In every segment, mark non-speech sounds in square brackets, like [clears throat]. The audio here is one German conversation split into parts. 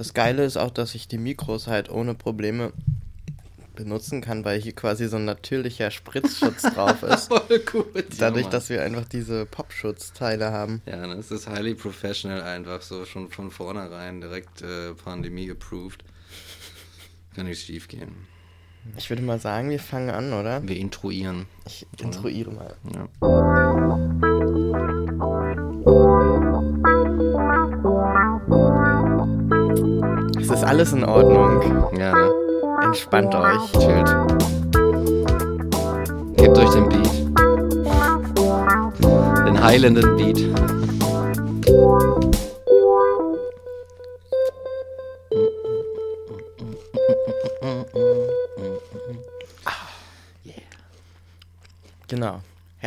Das Geile ist auch, dass ich die Mikros halt ohne Probleme benutzen kann, weil hier quasi so ein natürlicher Spritzschutz [laughs] drauf ist. Voll gut. Dadurch, ja, dass wir einfach diese Popschutzteile haben. Ja, das ist highly professional einfach so, schon von vornherein direkt äh, Pandemie approved. Kann nichts schief gehen. Ich würde mal sagen, wir fangen an, oder? Wir intruieren. Ich intruiere mal. Ja. Alles in Ordnung. Ja, ne? Entspannt euch. Chillt. Gebt euch den Beat. Den heilenden Beat.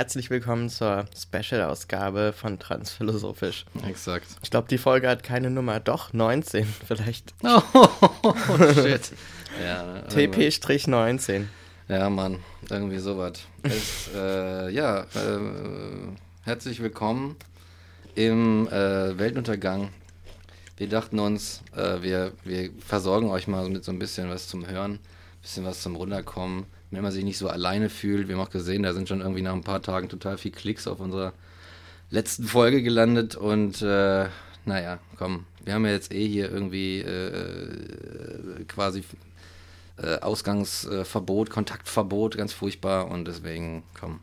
Herzlich willkommen zur Special-Ausgabe von Transphilosophisch. Exakt. Ich glaube, die Folge hat keine Nummer. Doch, 19 vielleicht. [laughs] Oh, shit. Ja, ne? TP-19. Ja, Mann, irgendwie sowas. Äh, ja, äh, herzlich willkommen im äh, Weltuntergang. Wir dachten uns, äh, wir, wir versorgen euch mal mit so ein bisschen was zum Hören, ein bisschen was zum Runterkommen, wenn man sich nicht so alleine fühlt. Wir haben auch gesehen, da sind schon irgendwie nach ein paar Tagen total viel Klicks auf unserer letzten Folge gelandet und äh, naja, komm, wir haben ja jetzt eh hier irgendwie äh, quasi äh, Ausgangsverbot, Kontaktverbot, ganz furchtbar und deswegen, komm,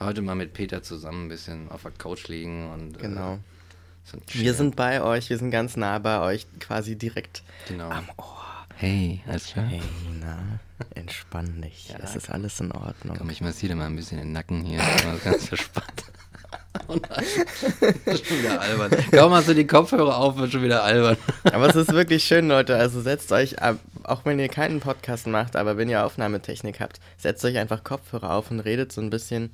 heute mal mit Peter zusammen ein bisschen auf der Couch liegen und äh, Genau. ein Wir sind bei euch, wir sind ganz nah bei euch, quasi direkt genau. am Ohr. Hey, alles klar? Hey, na, [laughs] entspann dich. Ja, es ist alles in Ordnung. Komm, ich massiere mal ein bisschen den Nacken hier. [laughs] Mal ganz verspannt. Oh. [laughs] Das ist schon wieder albern. Kaum hast du die Kopfhörer auf, wird schon wieder albern. Aber es ist wirklich schön, Leute. Also setzt euch, ab, auch wenn ihr keinen Podcast macht, aber wenn ihr Aufnahmetechnik habt, setzt euch einfach Kopfhörer auf und redet so ein bisschen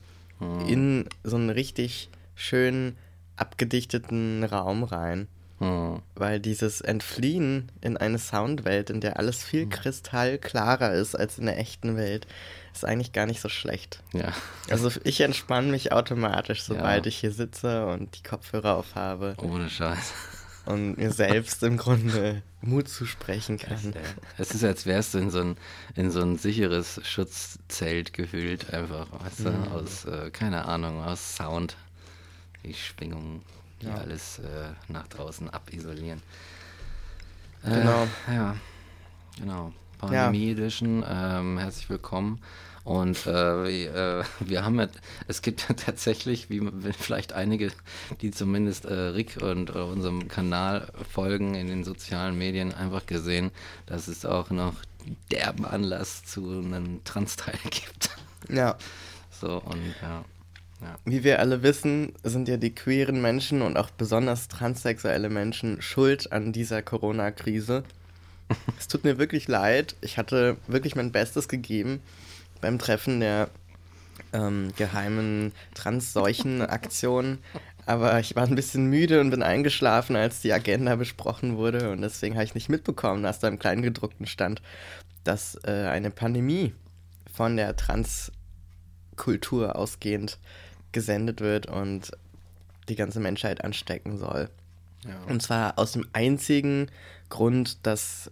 in so einen richtig schönen, abgedichteten Raum rein. Hm. Weil dieses Entfliehen in eine Soundwelt, in der alles viel kristallklarer ist als in der echten Welt, ist eigentlich gar nicht so schlecht. Ja. Also ich entspanne mich automatisch, sobald Ja. ich hier sitze und die Kopfhörer aufhabe Ohne Scheiß. und mir selbst im Grunde Mut zusprechen kann. Es ist, als wärst du in so ein, in so ein sicheres Schutzzelt gehüllt, einfach, weißt du, Mhm. aus, äh, keine Ahnung, aus Sound, die Schwingungen, die Ja. alles äh, nach draußen abisolieren. Genau. Äh, ja, genau. Pandemie Edition, ähm, herzlich willkommen. Und äh, wir, äh, wir haben ja, es gibt ja [laughs] tatsächlich, wie vielleicht einige, die zumindest äh, Rick und äh, unserem Kanal folgen in den sozialen Medien, einfach gesehen, dass es auch noch derben Anlass zu einem Trans-Teil [laughs] gibt. Ja, So, und ja. Ja. wie wir alle wissen, sind ja die queeren Menschen und auch besonders transsexuelle Menschen schuld an dieser Corona-Krise. [laughs] Es tut mir wirklich leid. Ich hatte wirklich mein Bestes gegeben beim Treffen der ähm, geheimen Trans-Seuchen-Aktion. Aber ich war ein bisschen müde und bin eingeschlafen, als die Agenda besprochen wurde. Und deswegen habe ich nicht mitbekommen, dass da im Kleingedruckten stand, dass äh, eine Pandemie von der Transkultur ausgehend gesendet wird und die ganze Menschheit anstecken soll. ja. Und zwar aus dem einzigen Grund, dass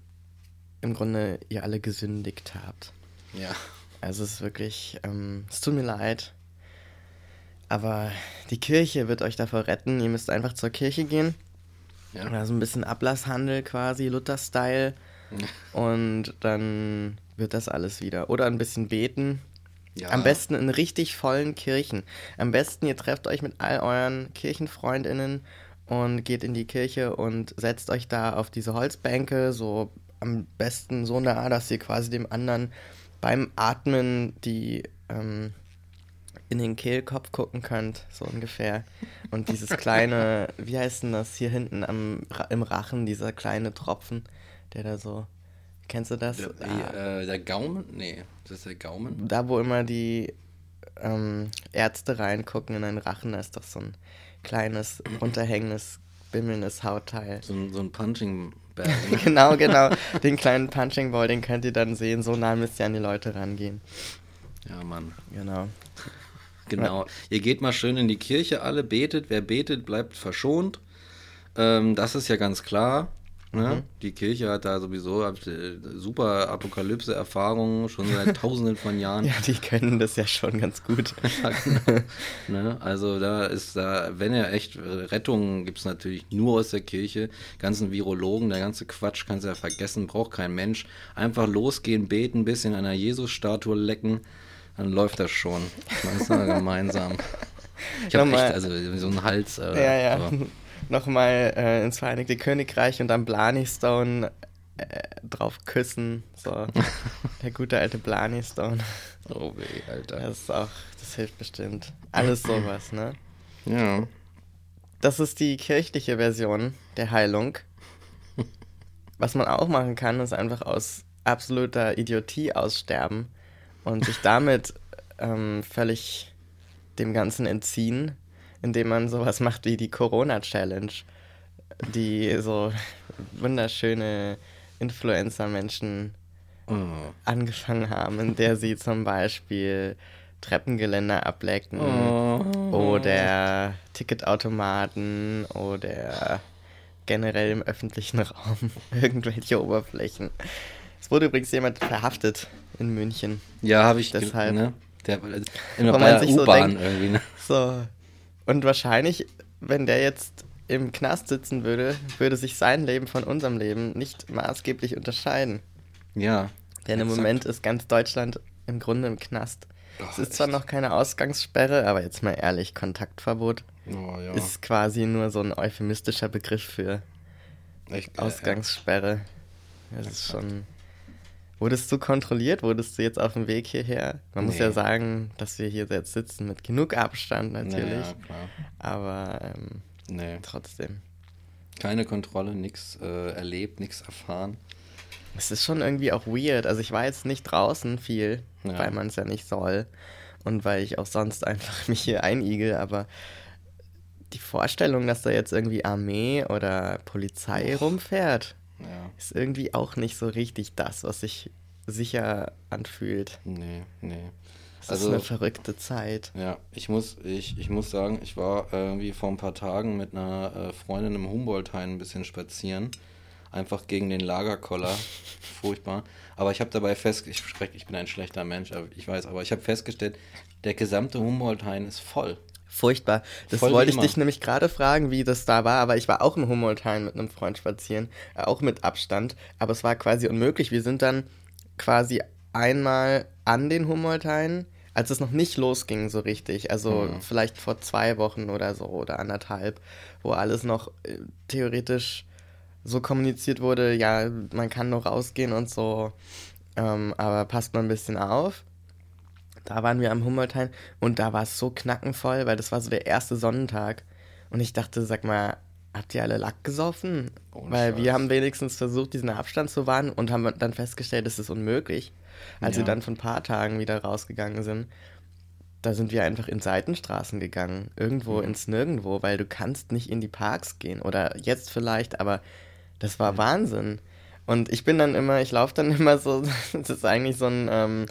im Grunde ihr alle gesündigt habt. ja. Also es ist wirklich, ähm, es tut mir leid, aber die Kirche wird euch davor retten. Ihr müsst einfach zur Kirche gehen. Ja. Oder so ein bisschen Ablasshandel quasi, Luther-Style. Und dann wird das alles wieder. Oder ein bisschen beten. Ja. Am besten in richtig vollen Kirchen. Am besten, ihr trefft euch mit all euren KirchenfreundInnen und geht in die Kirche und setzt euch da auf diese Holzbänke, so am besten so nah, dass ihr quasi dem anderen beim Atmen die ähm, in den Kehlkopf gucken könnt, so ungefähr. Und dieses [laughs] kleine, wie heißt denn das hier hinten am, im Rachen, dieser kleine Tropfen, der da so, kennst du das? Der, Ah, äh, der Gaumen? Nee, das ist der Gaumen. da, wo immer die ähm, Ärzte reingucken in einen Rachen, da ist doch so ein kleines, runterhängendes, bimmelndes Hautteil. So ein, so ein Punching Bag. [laughs] ne? genau, genau. Den kleinen Punching Ball, den könnt ihr dann sehen. So nah müsst ihr an die Leute rangehen. ja, Mann. Genau. [laughs] Genau. Ihr geht mal schön in die Kirche, alle betet. Wer betet, bleibt verschont. Ähm, das ist ja ganz klar. Ne? Mhm. Die Kirche hat da sowieso äh, super Apokalypse-Erfahrungen schon seit [laughs] tausenden von Jahren. Ja, die können das ja schon ganz gut. [laughs] Genau. ne? Also da ist da, wenn er echt Rettung gibt es natürlich nur aus der Kirche. Ganzen Virologen, der ganze Quatsch kannst du ja vergessen, braucht kein Mensch. Einfach losgehen, beten, ein bisschen an einer Jesus-Statue lecken, dann läuft das schon. Das ist [laughs] gemeinsam. Ich habe echt, also so einen Hals. Äh, ja, ja. So nochmal äh, ins Vereinigte Königreich und dann Blarney Stone äh, drauf küssen. So, [laughs] der gute alte Blarney Stone. Oh weh, Alter. Das ist auch, das hilft bestimmt. Alles sowas, ne? Ja. Das ist die kirchliche Version der Heilung. Was man auch machen kann, ist einfach aus absoluter Idiotie aussterben und sich [laughs] damit ähm, völlig dem Ganzen entziehen indem man sowas macht wie die Corona-Challenge, die so wunderschöne Influencer-Menschen oh. angefangen haben, in der sie zum Beispiel Treppengeländer ablecken oh. oder Ticketautomaten oder generell im öffentlichen Raum [laughs] irgendwelche Oberflächen. Es wurde übrigens jemand verhaftet in München. Ja, habe ich deshalb. Ne? Der, in der U-Bahn so irgendwie. Ne? So, und wahrscheinlich, wenn der jetzt im Knast sitzen würde, würde sich sein Leben von unserem Leben nicht maßgeblich unterscheiden. Ja. Denn im Moment ist ganz Deutschland im Grunde im Knast. Oh, es ist echt? zwar noch keine Ausgangssperre, aber jetzt mal ehrlich, Kontaktverbot oh, ja. ist quasi nur so ein euphemistischer Begriff für echt, Ausgangssperre. Ja. Das ist schon. Wurdest du kontrolliert? Wurdest du jetzt auf dem Weg hierher? Man nee. muss ja sagen, dass wir hier jetzt sitzen mit genug Abstand natürlich. Ja, klar. Aber ähm, nee. trotzdem. Keine Kontrolle, nichts äh, erlebt, nichts erfahren. Es ist schon irgendwie auch weird. Also ich war jetzt nicht draußen viel, ja. weil man es ja nicht soll. Und weil ich auch sonst einfach [laughs] mich hier einigel, aber die Vorstellung, dass da jetzt irgendwie Armee oder Polizei Och. rumfährt, ja. Ist irgendwie auch nicht so richtig das, was sich sicher anfühlt. Nee, nee. Das also, ist eine verrückte Zeit. Ja, ich muss, ich, ich muss sagen, ich war irgendwie vor ein paar Tagen mit einer äh, Freundin im Humboldt-Hain ein bisschen spazieren. Einfach gegen den Lagerkoller. [laughs] Furchtbar. Aber ich habe dabei festgestellt, ich, ich bin ein schlechter Mensch, ich weiß, aber ich habe festgestellt, der gesamte Humboldt-Hain ist voll. Furchtbar. Das Voll wollte ich dich nämlich gerade fragen, wie das da war, aber ich war auch im Humboldthain mit einem Freund spazieren, äh, auch mit Abstand, aber es war quasi unmöglich. Wir sind dann quasi einmal an den Humboldthain, als es noch nicht losging so richtig, also mhm. vielleicht vor zwei Wochen oder so oder anderthalb, wo alles noch äh, theoretisch so kommuniziert wurde, ja, man kann noch rausgehen und so, ähm, aber passt mal ein bisschen auf. Da waren wir am Humboldthain und da war es so knackenvoll, weil das war so der erste Sonnentag. Und ich dachte, sag mal, habt ihr alle Lack gesoffen? Oh, weil Scheiß. wir haben wenigstens versucht, diesen Abstand zu wahren und haben dann festgestellt, es ist unmöglich. Als ja. wir dann von ein paar Tagen wieder rausgegangen sind, da sind wir einfach in Seitenstraßen gegangen, irgendwo mhm. ins Nirgendwo, weil du kannst nicht in die Parks gehen. Oder jetzt vielleicht, aber das war. Wahnsinn. Und ich bin dann immer, ich laufe dann [laughs] immer so, das ist eigentlich so ein, ähm,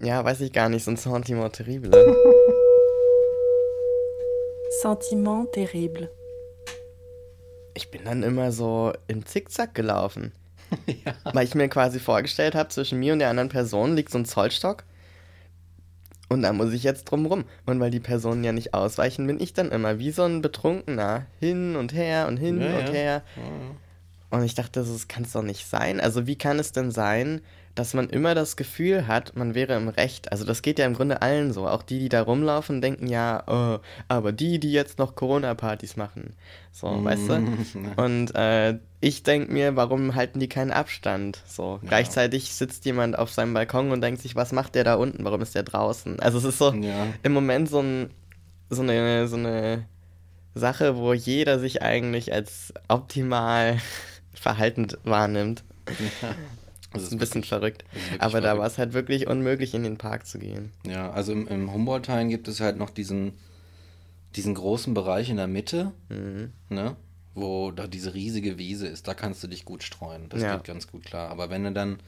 ja, weiß ich gar nicht, so ein Sentiment terrible. [laughs] Sentiment terrible. Ich bin dann immer so im Zickzack gelaufen. [laughs] ja. Weil ich mir quasi vorgestellt habe, zwischen mir und der anderen Person liegt so ein Zollstock. Und da muss ich jetzt drum rum. Und weil die Personen ja nicht ausweichen, bin ich dann immer wie so ein Betrunkener hin und her und hin ja, und ja. her. Und ich dachte, das kann es doch nicht sein. Also wie kann es denn sein, dass man immer das Gefühl hat, man wäre im Recht. Also das geht ja im Grunde allen so. Auch die, die da rumlaufen, denken ja, oh, aber die, die jetzt noch Corona-Partys machen. So, mm, weißt du? [laughs] Und äh, ich denke mir, warum halten die keinen Abstand? So, ja. gleichzeitig sitzt jemand auf seinem Balkon und denkt sich, was macht der da unten? Warum ist der draußen? Also es ist so ja. im Moment so, ein, so, eine, so eine Sache, wo jeder sich eigentlich als optimal [laughs] verhaltend wahrnimmt. Ja. Das ist ein bisschen verrückt. Aber da war es halt wirklich unmöglich, in den Park zu gehen. Ja, also im, im Humboldt-Hain gibt es halt noch diesen, diesen großen Bereich in der Mitte, mhm. ne? wo da diese riesige Wiese ist. Da kannst du dich gut streuen. Das ja. geht ganz gut klar. Aber wenn du dann,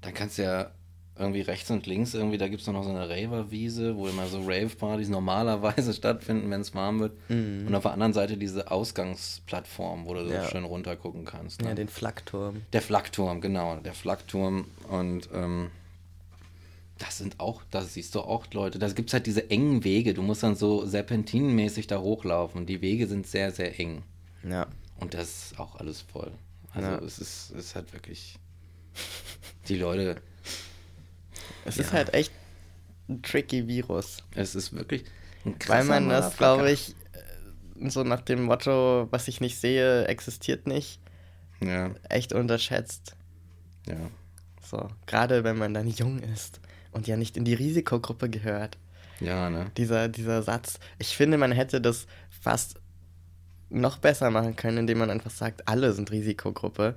dann kannst du ja irgendwie rechts und links, irgendwie, da gibt es noch so eine Raver-Wiese, wo immer so Rave-Partys normalerweise [laughs] stattfinden, wenn es warm wird. Mhm. Und auf der anderen Seite diese Ausgangsplattform, wo du so Ja. schön runtergucken kannst. Ne? Ja, den Flakturm. Der Flakturm, genau, der Flakturm. Und ähm, das sind auch, da siehst du auch Leute, da gibt es halt diese engen Wege. Du musst dann so serpentinenmäßig da hochlaufen. Die Wege sind sehr, sehr eng. Ja. Und das ist auch alles voll. Also Ja. es ist, es ist halt wirklich. Die Leute, Es Ja. ist halt echt ein tricky Virus. es ist wirklich ein Weil krasser man das, glaube ich, äh, so nach dem Motto, was ich nicht sehe, existiert nicht, Ja, echt unterschätzt. ja. So, gerade wenn man dann jung ist und ja nicht in die Risikogruppe gehört. Ja, ne? Dieser, dieser Satz. Ich finde, man hätte das fast noch besser machen können, indem man einfach sagt, alle sind Risikogruppe.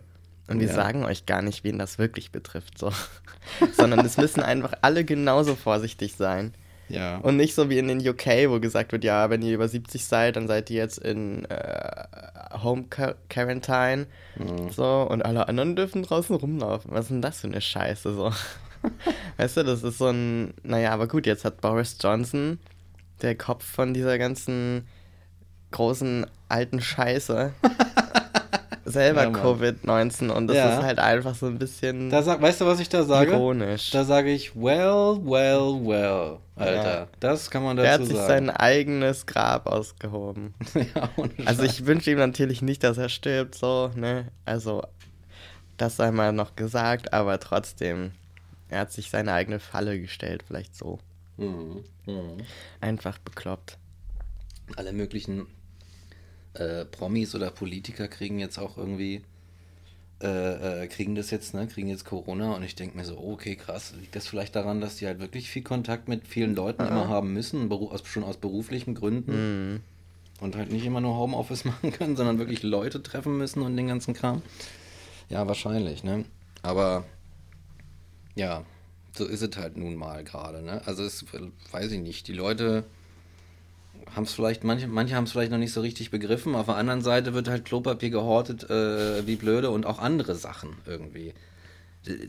Und wir Ja. sagen euch gar nicht, wen das wirklich betrifft. So. [laughs] Sondern es müssen einfach alle genauso vorsichtig sein. Ja. Und nicht so wie in den UK, wo gesagt wird, ja, wenn ihr über 70 seid, dann seid ihr jetzt in äh, Home Qua- Quarantine. Mhm. So, und alle anderen dürfen draußen rumlaufen. Was ist denn das für eine Scheiße so? [laughs] weißt du, das ist so ein. Naja, aber gut, jetzt hat Boris Johnson, der Kopf von dieser ganzen großen alten Scheiße, [laughs] selber Ja, Mann. Covid-19 und das Ja. ist halt einfach so ein bisschen Da sag, weißt du, was ich da sage? ironisch. Da sage ich, well, well, well, Alter. Ja. Das kann man er dazu hat sich sagen. sein eigenes Grab ausgehoben. [laughs] ja, Also ich wünsche ihm natürlich nicht, dass er stirbt, so, ne? Also, das sei mal noch gesagt, aber trotzdem, er hat sich seine eigene Falle gestellt, vielleicht so. Mhm. Mhm. Einfach bekloppt. Alle möglichen äh, Promis oder Politiker kriegen jetzt auch irgendwie, äh, äh, kriegen das jetzt, ne, kriegen jetzt Corona und ich denke mir so, oh, okay, krass, liegt das vielleicht daran, dass die halt wirklich viel Kontakt mit vielen Leuten immer haben müssen, schon aus beruflichen Gründen Mhm. und halt nicht immer nur Homeoffice [laughs] machen können, sondern wirklich Leute treffen müssen und den ganzen Kram? Ja, wahrscheinlich, ne? Aber ja, so ist es halt nun mal gerade, ne? Also es weiß ich nicht, die Leute haben es vielleicht, manche, manche haben es vielleicht noch nicht so richtig begriffen, auf der anderen Seite wird halt Klopapier gehortet äh, wie blöde und auch andere Sachen irgendwie. Äh,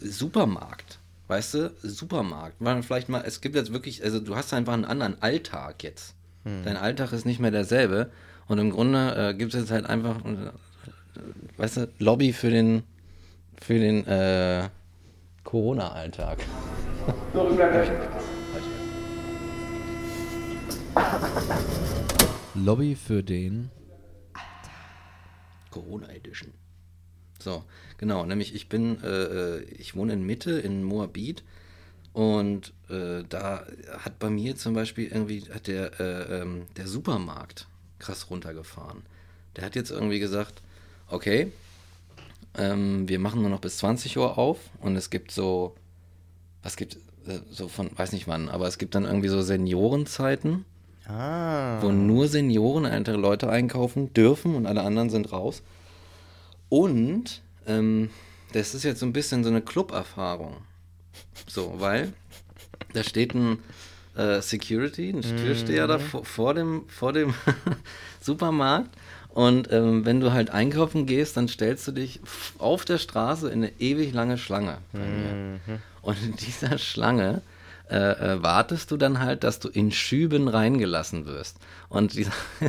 Supermarkt, weißt du? Supermarkt. Weil vielleicht mal, es gibt jetzt wirklich, also du hast einfach einen anderen Alltag jetzt. Dein Alltag ist nicht mehr derselbe und im Grunde äh, gibt es jetzt halt einfach, äh, weißt du, Lobby für den, für den äh, Corona-Alltag. Lobby für den. Corona Edition. So, genau, nämlich ich bin, äh, äh, ich wohne in Mitte in Moabit und äh, da hat bei mir zum Beispiel irgendwie hat der, äh, ähm, der Supermarkt krass runtergefahren. Der hat jetzt irgendwie gesagt, okay, ähm, wir machen nur noch bis 20 Uhr auf und es gibt so, was gibt, äh, so von, weiß nicht wann, aber es gibt dann irgendwie so Seniorenzeiten Ah. wo nur Senioren, ältere Leute einkaufen dürfen und alle anderen sind raus. Und ähm, das ist jetzt so ein bisschen so eine Club-Erfahrung. So, weil da steht ein äh, Security, ein Türsteher da vor, vor dem, vor dem [laughs] Supermarkt. Und ähm, wenn du halt einkaufen gehst, dann stellst du dich auf der Straße in eine ewig lange Schlange bei mir. Und in dieser Schlange äh, äh, wartest du dann halt, dass du in Schüben reingelassen wirst. Und die,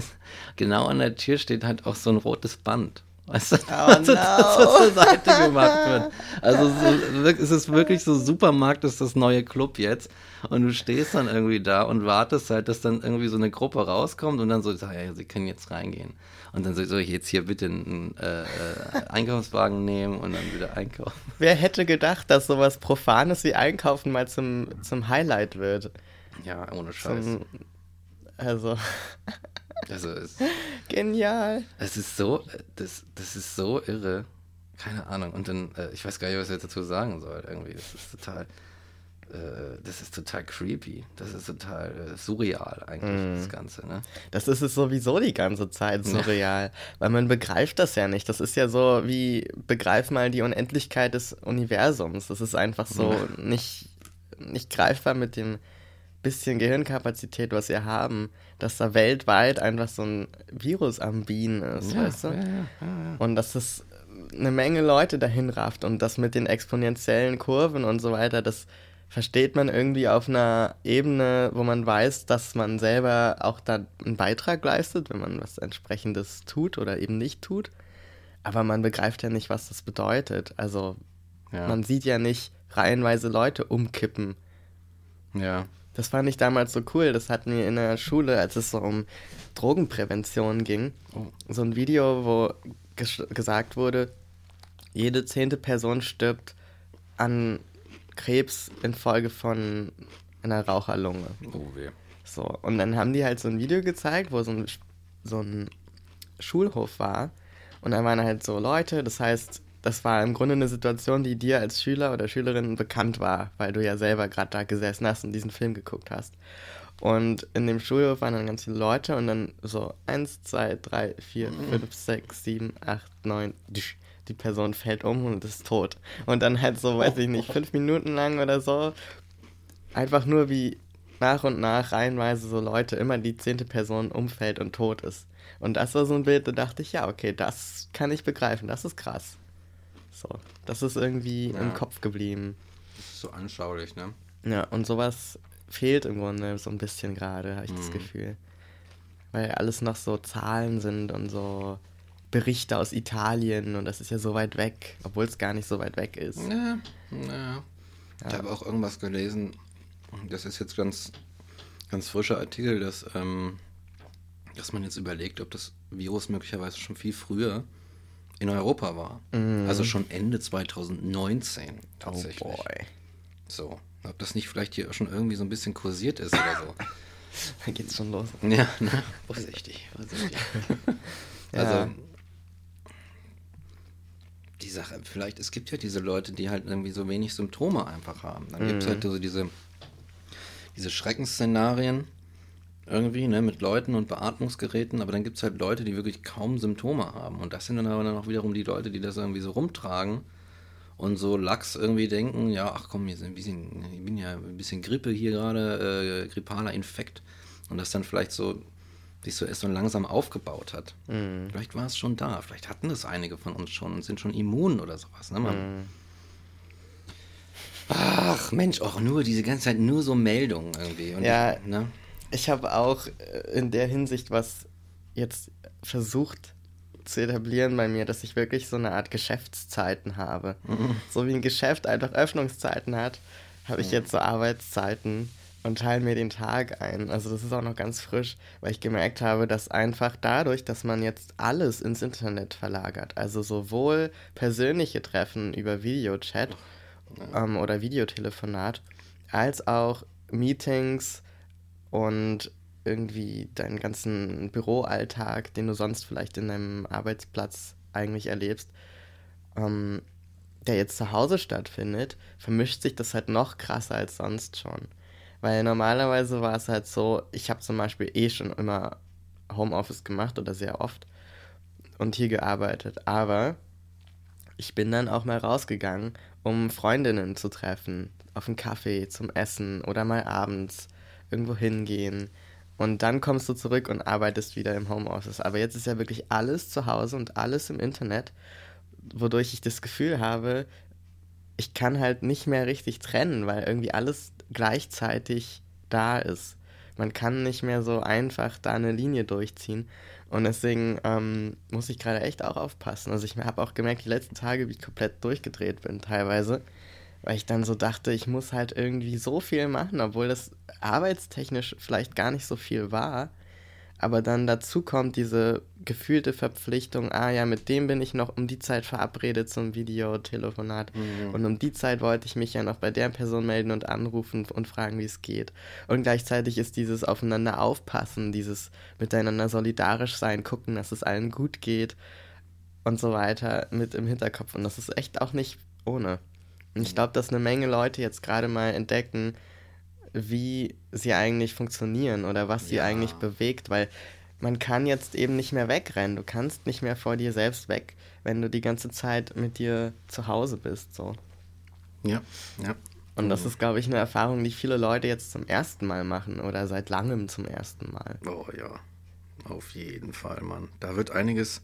[laughs] genau an der Tür steht halt auch so ein rotes Band. Weißt du, was, was zur Seite gemacht wird. Also so, [laughs] es ist wirklich so, Supermarkt ist das neue Club jetzt. Und du stehst dann irgendwie da und wartest halt, dass dann irgendwie so eine Gruppe rauskommt und dann so, ja, sie können jetzt reingehen. Und dann so, soll ich jetzt hier bitte einen äh, äh, Einkaufswagen nehmen und dann wieder einkaufen. [laughs] Wer hätte gedacht, dass sowas Profanes wie Einkaufen mal zum, zum Highlight wird? Ja, ohne Scheiß. Zum, also, Also es, [laughs] genial. es ist so, das, das ist so irre. Keine Ahnung. Und dann, äh, ich weiß gar nicht, was ich jetzt dazu sagen soll. Irgendwie, das ist total, äh, das ist total creepy. Das ist total äh, surreal eigentlich, das Ganze, ne? Das ist es sowieso die ganze Zeit surreal, weil man begreift das ja nicht. Das ist ja so wie, begreif mal die Unendlichkeit des Universums. Das ist einfach so nicht, nicht greifbar mit dem bisschen Gehirnkapazität, was wir haben, dass da weltweit einfach so ein Virus am Bienen ist, weißt du? ja, ja, ja, ja. Und dass es eine Menge Leute dahin rafft und das mit den exponentiellen Kurven und so weiter, das versteht man irgendwie auf einer Ebene, wo man weiß, dass man selber auch da einen Beitrag leistet, wenn man was entsprechendes tut oder eben nicht tut. Aber man begreift ja nicht, was das bedeutet. Also Ja. man sieht ja nicht reihenweise Leute umkippen. ja. Das fand ich damals so cool. Das hatten wir in der Schule, als es so um Drogenprävention ging. Oh. So ein Video, wo ges gesagt wurde, jede zehnte Person stirbt an Krebs infolge von einer Raucherlunge. Oh weh. So, und dann haben die halt so ein Video gezeigt, wo so ein, so ein Schulhof war. Und da waren halt so Leute, das heißt, das war im Grunde eine Situation, die dir als Schüler oder Schülerin bekannt war, weil du ja selber gerade da gesessen hast und diesen Film geguckt hast. Und in dem Schulhof waren dann ganz viele Leute und dann so eins, zwei, drei, vier, fünf, sechs, sieben, acht, neun, tsch, die Person fällt um und ist tot. Und dann halt so, weiß ich nicht, fünf Minuten lang oder so, einfach nur wie nach und nach reihenweise so Leute, immer die zehnte Person umfällt und tot ist. Und das war so ein Bild, da dachte ich, ja, okay, das kann ich begreifen, das ist krass. So, das ist irgendwie Ja. im Kopf geblieben. Das ist so anschaulich, ne? Ja, und sowas fehlt im Grunde so ein bisschen gerade, habe ich das Mhm. Gefühl. Weil alles noch so Zahlen sind und so Berichte aus Italien und das ist ja so weit weg, obwohl es gar nicht so weit weg ist. Ja, ja. Ich habe auch irgendwas gelesen, das ist jetzt ganz, ganz frischer Artikel, dass, ähm, dass man jetzt überlegt, ob das Virus möglicherweise schon viel früher in Europa war. Also schon Ende 2019 tatsächlich. Oh boy. So, ob das nicht vielleicht hier schon irgendwie so ein bisschen kursiert ist oder so. [laughs] Da geht's schon los. Ja, ne? Vorsichtig, vorsichtig. [laughs] Ja. Also, die Sache, vielleicht, es gibt ja diese Leute, die halt irgendwie so wenig Symptome einfach haben. Dann gibt es halt so diese, diese Schreckensszenarien irgendwie, ne, mit Leuten und Beatmungsgeräten, aber dann gibt es halt Leute, die wirklich kaum Symptome haben. Und das sind dann aber dann auch wiederum die Leute, die das irgendwie so rumtragen und so lax irgendwie denken, ja, ach komm, hier ist ein bisschen, ich bin ja ein bisschen Grippe hier gerade, äh, grippaler Infekt. Und das dann vielleicht so sich so erst so langsam aufgebaut hat. Vielleicht war es schon da, vielleicht hatten das einige von uns schon und sind schon immun oder sowas. Ne, man? Ach Mensch, auch nur diese ganze Zeit nur so Meldungen irgendwie. Und Ja. ne? Ich habe auch äh, in der Hinsicht was jetzt versucht zu etablieren bei mir, dass ich wirklich so eine Art Geschäftszeiten habe. So wie ein Geschäft einfach Öffnungszeiten hat, habe ich jetzt so Arbeitszeiten und teile mir den Tag ein. Also das ist auch noch ganz frisch, weil ich gemerkt habe, dass einfach dadurch, dass man jetzt alles ins Internet verlagert, also sowohl persönliche Treffen über Videochat ähm, oder Videotelefonat, als auch Meetings und irgendwie deinen ganzen Büroalltag, den du sonst vielleicht in deinem Arbeitsplatz eigentlich erlebst, ähm, der jetzt zu Hause stattfindet, vermischt sich das halt noch krasser als sonst schon. Weil normalerweise war es halt so, ich habe zum Beispiel eh schon immer Homeoffice gemacht oder sehr oft und hier gearbeitet, aber ich bin dann auch mal rausgegangen, um Freundinnen zu treffen, auf einen Kaffee zum Essen oder mal abends irgendwo hingehen. Und dann kommst du zurück und arbeitest wieder im Homeoffice. Aber jetzt ist ja wirklich alles zu Hause und alles im Internet, wodurch ich das Gefühl habe, ich kann halt nicht mehr richtig trennen, weil irgendwie alles gleichzeitig da ist. Man kann nicht mehr so einfach da eine Linie durchziehen. Und deswegen ähm, muss ich gerade echt auch aufpassen. Also ich habe auch gemerkt, die letzten Tage, wie ich komplett durchgedreht bin teilweise, weil ich dann so dachte, ich muss halt irgendwie so viel machen, obwohl das arbeitstechnisch vielleicht gar nicht so viel war. Aber dann dazu kommt diese gefühlte Verpflichtung, ah ja, mit dem bin ich noch um die Zeit verabredet zum Videotelefonat. Und um die Zeit wollte ich mich ja noch bei der Person melden und anrufen und fragen, wie es geht. Und gleichzeitig ist dieses Aufeinander aufpassen, dieses miteinander solidarisch sein, gucken, dass es allen gut geht und so weiter mit im Hinterkopf. Und das ist echt auch nicht ohne. Und ich glaube, dass eine Menge Leute jetzt gerade mal entdecken, wie sie eigentlich funktionieren oder was sie Ja. eigentlich bewegt, weil man kann jetzt eben nicht mehr wegrennen. Du kannst nicht mehr vor dir selbst weg, wenn du die ganze Zeit mit dir zu Hause bist. So. Ja, ja. Und das ist, glaube ich, eine Erfahrung, die viele Leute jetzt zum ersten Mal machen oder seit langem zum ersten Mal. Oh ja, auf jeden Fall, Mann. Da wird einiges,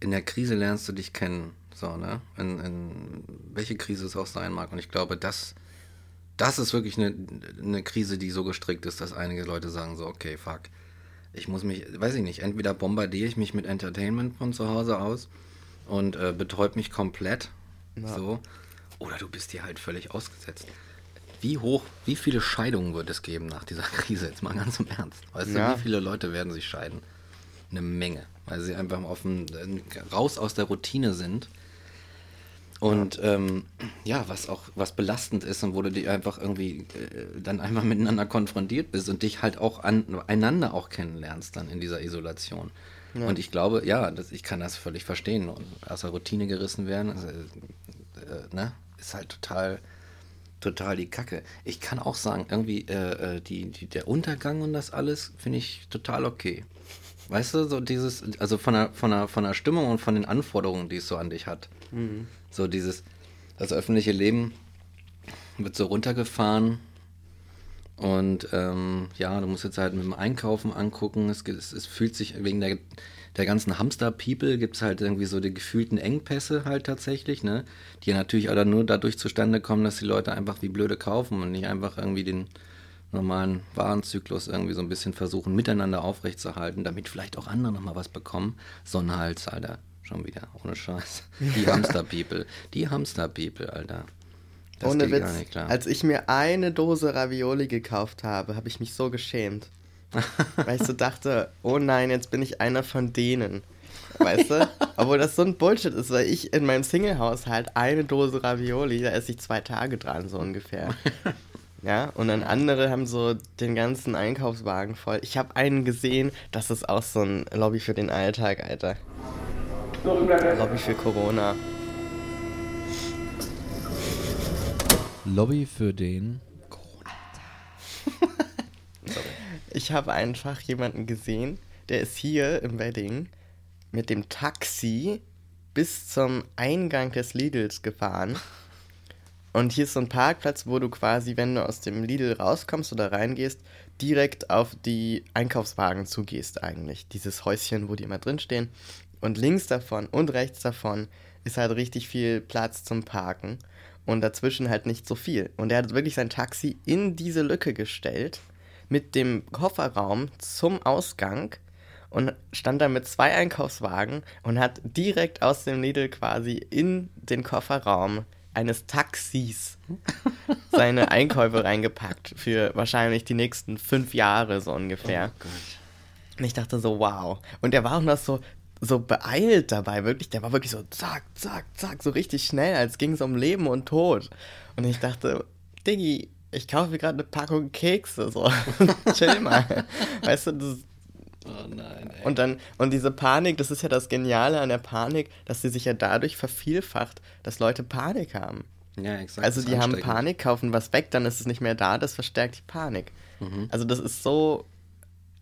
in der Krise lernst du dich kennen. So, ne? In, in welche Krise es auch sein mag. Und ich glaube, das, das ist wirklich eine, eine Krise, die so gestrickt ist, dass einige Leute sagen so, okay, fuck. Ich muss mich, weiß ich nicht, entweder bombardiere ich mich mit Entertainment von zu Hause aus und äh, betäubt mich komplett. Ja. So. Oder du bist dir halt völlig ausgesetzt. Wie hoch, wie viele Scheidungen wird es geben nach dieser [laughs] Krise? Jetzt mal ganz im Ernst. Weißt Ja. du, wie viele Leute werden sich scheiden? Eine Menge, weil sie einfach auf dem, raus aus der Routine sind. Und ähm, ja, was auch was belastend ist und wo du dich einfach irgendwie äh, dann einfach [laughs] miteinander konfrontiert bist und dich halt auch an, einander auch kennenlernst dann in dieser Isolation. Und ich glaube, ja, das, ich kann das völlig verstehen. Und aus der Routine gerissen werden, also, äh, ne, ist halt total, total die Kacke. Ich kann auch sagen, irgendwie äh, äh, die, die, der Untergang und das alles finde ich total okay. Weißt du, so dieses, also von der, von, der, von der Stimmung und von den Anforderungen, die es so an dich hat. So dieses, das öffentliche Leben wird so runtergefahren und ähm, ja, du musst jetzt halt mit dem Einkaufen angucken. Es, es, es fühlt sich wegen der, der ganzen Hamster-People gibt es halt irgendwie so die gefühlten Engpässe halt tatsächlich, ne? Die ja natürlich alle nur dadurch zustande kommen, dass die Leute einfach wie blöde kaufen und nicht einfach irgendwie den normalen Warenzyklus irgendwie so ein bisschen versuchen, miteinander aufrechtzuerhalten, damit vielleicht auch andere nochmal was bekommen. Sonnenhals, Alter. Schon wieder, ohne Scheiß. Die [laughs] Hamster-People. Die Hamster-People, Alter. Das Ohne Witz, als ich mir eine Dose Ravioli gekauft habe, habe ich mich so geschämt. [laughs] weil ich so dachte, oh nein, jetzt bin ich einer von denen. Weißt du? Obwohl das so ein Bullshit ist, weil ich in meinem Single-Haushalt eine Dose Ravioli, da esse ich zwei Tage dran, so ungefähr. [laughs] Ja, und dann andere haben so den ganzen Einkaufswagen voll. Ich habe einen gesehen, das ist auch so ein Lobby für den Alltag, Alter. Lobby für Corona. Lobby für den. [laughs] Ich habe einfach jemanden gesehen, der ist hier im Wedding mit dem Taxi bis zum Eingang des Lidls gefahren. Und hier ist so ein Parkplatz, wo du quasi, wenn du aus dem Lidl rauskommst oder reingehst, direkt auf die Einkaufswagen zugehst eigentlich. Dieses Häuschen, wo die immer drinstehen. Und links davon und rechts davon ist halt richtig viel Platz zum Parken. Und dazwischen halt nicht so viel. Und er hat wirklich sein Taxi in diese Lücke gestellt, mit dem Kofferraum zum Ausgang und stand da mit zwei Einkaufswagen und hat direkt aus dem Lidl quasi in den Kofferraum eines Taxis seine Einkäufe reingepackt für wahrscheinlich die nächsten fünf Jahre so ungefähr. Und ich dachte so, wow. Und der war auch noch so, so beeilt dabei, wirklich. Der war wirklich so zack, zack, zack, so richtig schnell, als ging es um Leben und Tod. Und ich dachte, Diggi, ich kaufe mir gerade eine Packung Kekse, so. [laughs] Chill mal. Weißt du, das, Oh nein, ey. und dann, und diese Panik, das ist ja das Geniale an der Panik, dass sie sich ja dadurch vervielfacht, dass Leute Panik haben. ja, exakt. Also die haben. Panik, kaufen was weg, dann ist es nicht mehr da, das verstärkt die Panik. Mhm. Also das ist so